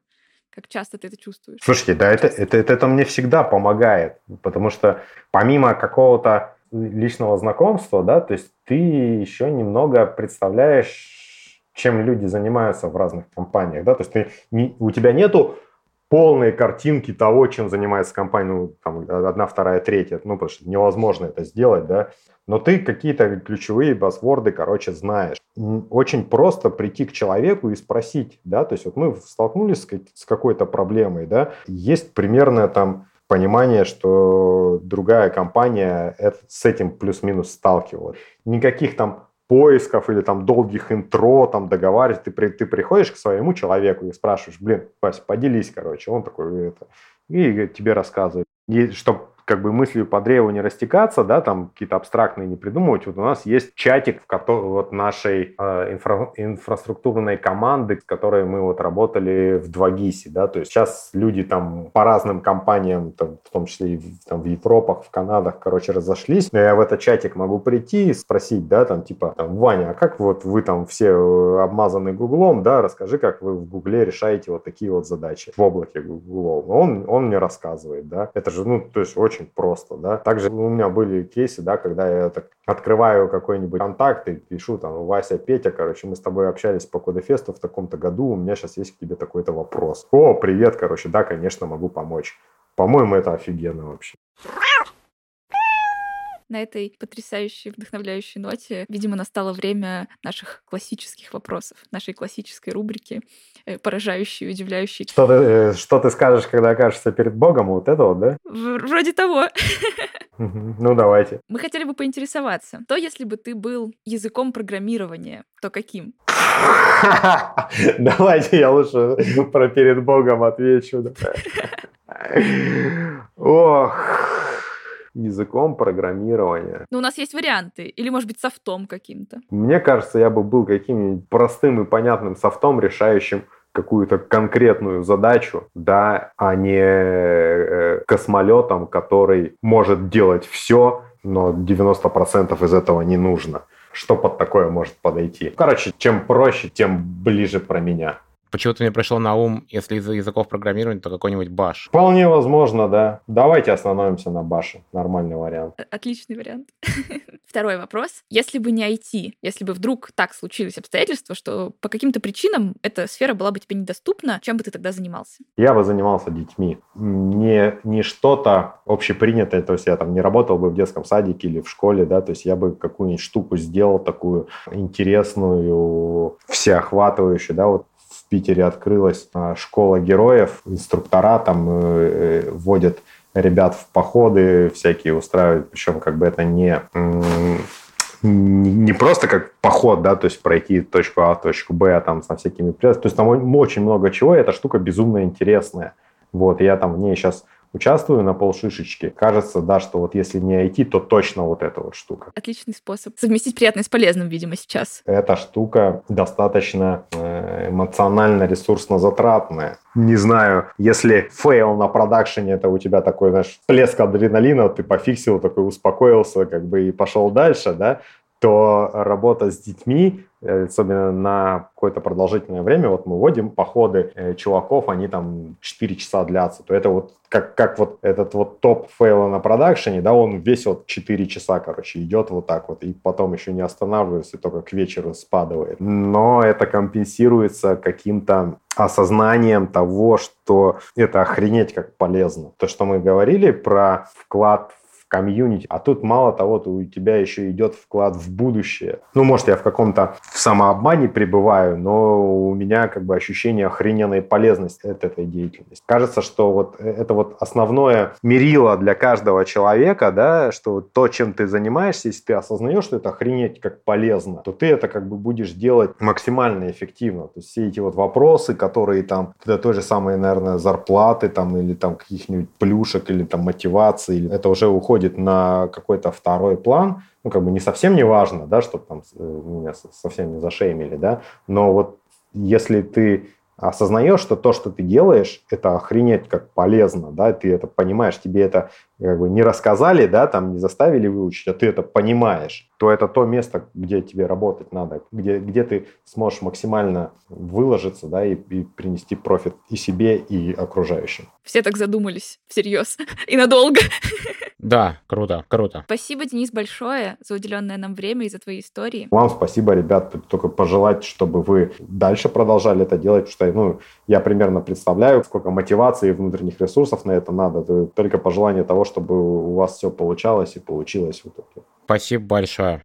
Как часто ты это чувствуешь? Слушайте, да, это, это, это, это мне всегда помогает, потому что помимо какого-то личного знакомства, да, то есть ты еще немного представляешь чем люди занимаются в разных компаниях, да, то есть ты не, у тебя нету полные картинки того, чем занимается компания, ну, там, одна, вторая, третья, ну, потому что невозможно это сделать, да, но ты какие-то ключевые басворды, короче, знаешь. Очень просто прийти к человеку и спросить, да, то есть вот мы столкнулись с какой-то проблемой, да, есть примерно там понимание, что другая компания с этим плюс-минус сталкивалась. Никаких там поисков или там долгих интро, там договаривать. Ты, ты приходишь к своему человеку и спрашиваешь, блин, Вася, поделись, короче. Он такой, это, и тебе рассказывает. И чтобы как бы мыслью по древу не растекаться, да, там какие-то абстрактные не придумывать. Вот у нас есть чатик, в котором вот нашей э, инфра, инфраструктурной команды, с которой мы вот работали в 2GIS, да, то есть сейчас люди там по разным компаниям, там, в том числе и там, в Европах, в Канадах, короче, разошлись, но я в этот чатик могу прийти и спросить, да, там, типа, там, Ваня, а как вот вы там все э, обмазаны Гуглом, да, расскажи, как вы в Гугле решаете вот такие вот задачи в облаке Гуглов. Он, он мне рассказывает, да, это же, ну, то есть очень очень просто, да. Также у меня были кейсы, да, когда я так открываю какой-нибудь контакт и пишу там, Вася, Петя, короче, мы с тобой общались по Кодефесту в таком-то году, у меня сейчас есть к тебе такой-то вопрос. О, привет, короче, да, конечно, могу помочь. По-моему, это офигенно вообще. На этой потрясающей, вдохновляющей ноте, видимо, настало время наших классических вопросов, нашей классической рубрики, э, поражающей, удивляющей. Что ты, э, что ты скажешь, когда окажешься перед Богом? Вот это вот, да? Вроде того. Ну, давайте. Мы хотели бы поинтересоваться, то если бы ты был языком программирования, то каким? [laughs] Давайте я лучше про перед Богом отвечу. [laughs] Ох, языком программирования. Ну, у нас есть варианты. Или, может быть, софтом каким-то. Мне кажется, я бы был каким-нибудь простым и понятным софтом, решающим какую-то конкретную задачу, да, а не э, космолетом, который может делать все, но 90% из этого не нужно. Что под такое может подойти? Короче, чем проще, тем ближе про меня. Почему-то мне пришло на ум, если из языков программирования, то какой-нибудь баш. Вполне возможно, да. Давайте остановимся на баше. Нормальный вариант. Отличный вариант. [laughs] Второй вопрос. Если бы не IT, если бы вдруг так случились обстоятельства, что по каким-то причинам эта сфера была бы тебе недоступна, чем бы ты тогда занимался? Я бы занимался детьми. Не, не что-то общепринятое, то есть я там не работал бы в детском садике или в школе, да, то есть я бы какую-нибудь штуку сделал такую интересную, всеохватывающую, да, вот Питере открылась а, школа героев, инструктора там э, э, вводят ребят в походы всякие устраивают, причем как бы это не не просто как поход, да, то есть пройти точку А точку Б а там со всякими... То есть там очень много чего, и эта штука безумно интересная. Вот, я там в ней сейчас участвую на полшишечки. Кажется, да, что вот если не IT, то точно вот эта вот штука. Отличный способ совместить приятное с полезным, видимо, сейчас. Эта штука достаточно э, эмоционально ресурсно затратная. Не знаю, если фейл на продакшене, это у тебя такой, знаешь, всплеск адреналина, ты пофиксил, такой успокоился, как бы и пошел дальше, да, то работа с детьми, э, особенно на какое-то продолжительное время, вот мы водим в походы э, чуваков, они там 4 часа длятся, то это вот как, как вот этот вот топ фейла на продакшене, да, он весь вот 4 часа, короче, идет вот так вот, и потом еще не останавливается, только к вечеру спадывает. Но это компенсируется каким-то осознанием того, что это охренеть как полезно. То, что мы говорили про вклад комьюнити. А тут мало того, то у тебя еще идет вклад в будущее. Ну, может, я в каком-то самообмане пребываю, но у меня как бы ощущение охрененной полезности от этой деятельности. Кажется, что вот это вот основное мерило для каждого человека, да, что то, чем ты занимаешься, если ты осознаешь, что это охренеть как полезно, то ты это как бы будешь делать максимально эффективно. То есть все эти вот вопросы, которые там, это той же самой, наверное, зарплаты там или там каких-нибудь плюшек или там мотивации, это уже уходит уходит на какой-то второй план, ну, как бы не совсем не важно, да, чтобы там э, меня совсем не зашеймили, да, но вот если ты осознаешь, что то, что ты делаешь, это охренеть как полезно, да, ты это понимаешь, тебе это как бы не рассказали, да, там не заставили выучить, а ты это понимаешь, то это то место, где тебе работать надо, где, где ты сможешь максимально выложиться, да, и, и принести профит и себе, и окружающим. Все так задумались, всерьез, [laughs] и надолго. [laughs] Да, круто, круто. Спасибо, Денис, большое за уделенное нам время и за твои истории. Вам спасибо, ребят. Только пожелать, чтобы вы дальше продолжали это делать, потому что ну, я примерно представляю, сколько мотивации и внутренних ресурсов на это надо. Это только пожелание того, чтобы у вас все получалось и получилось в итоге. Спасибо большое.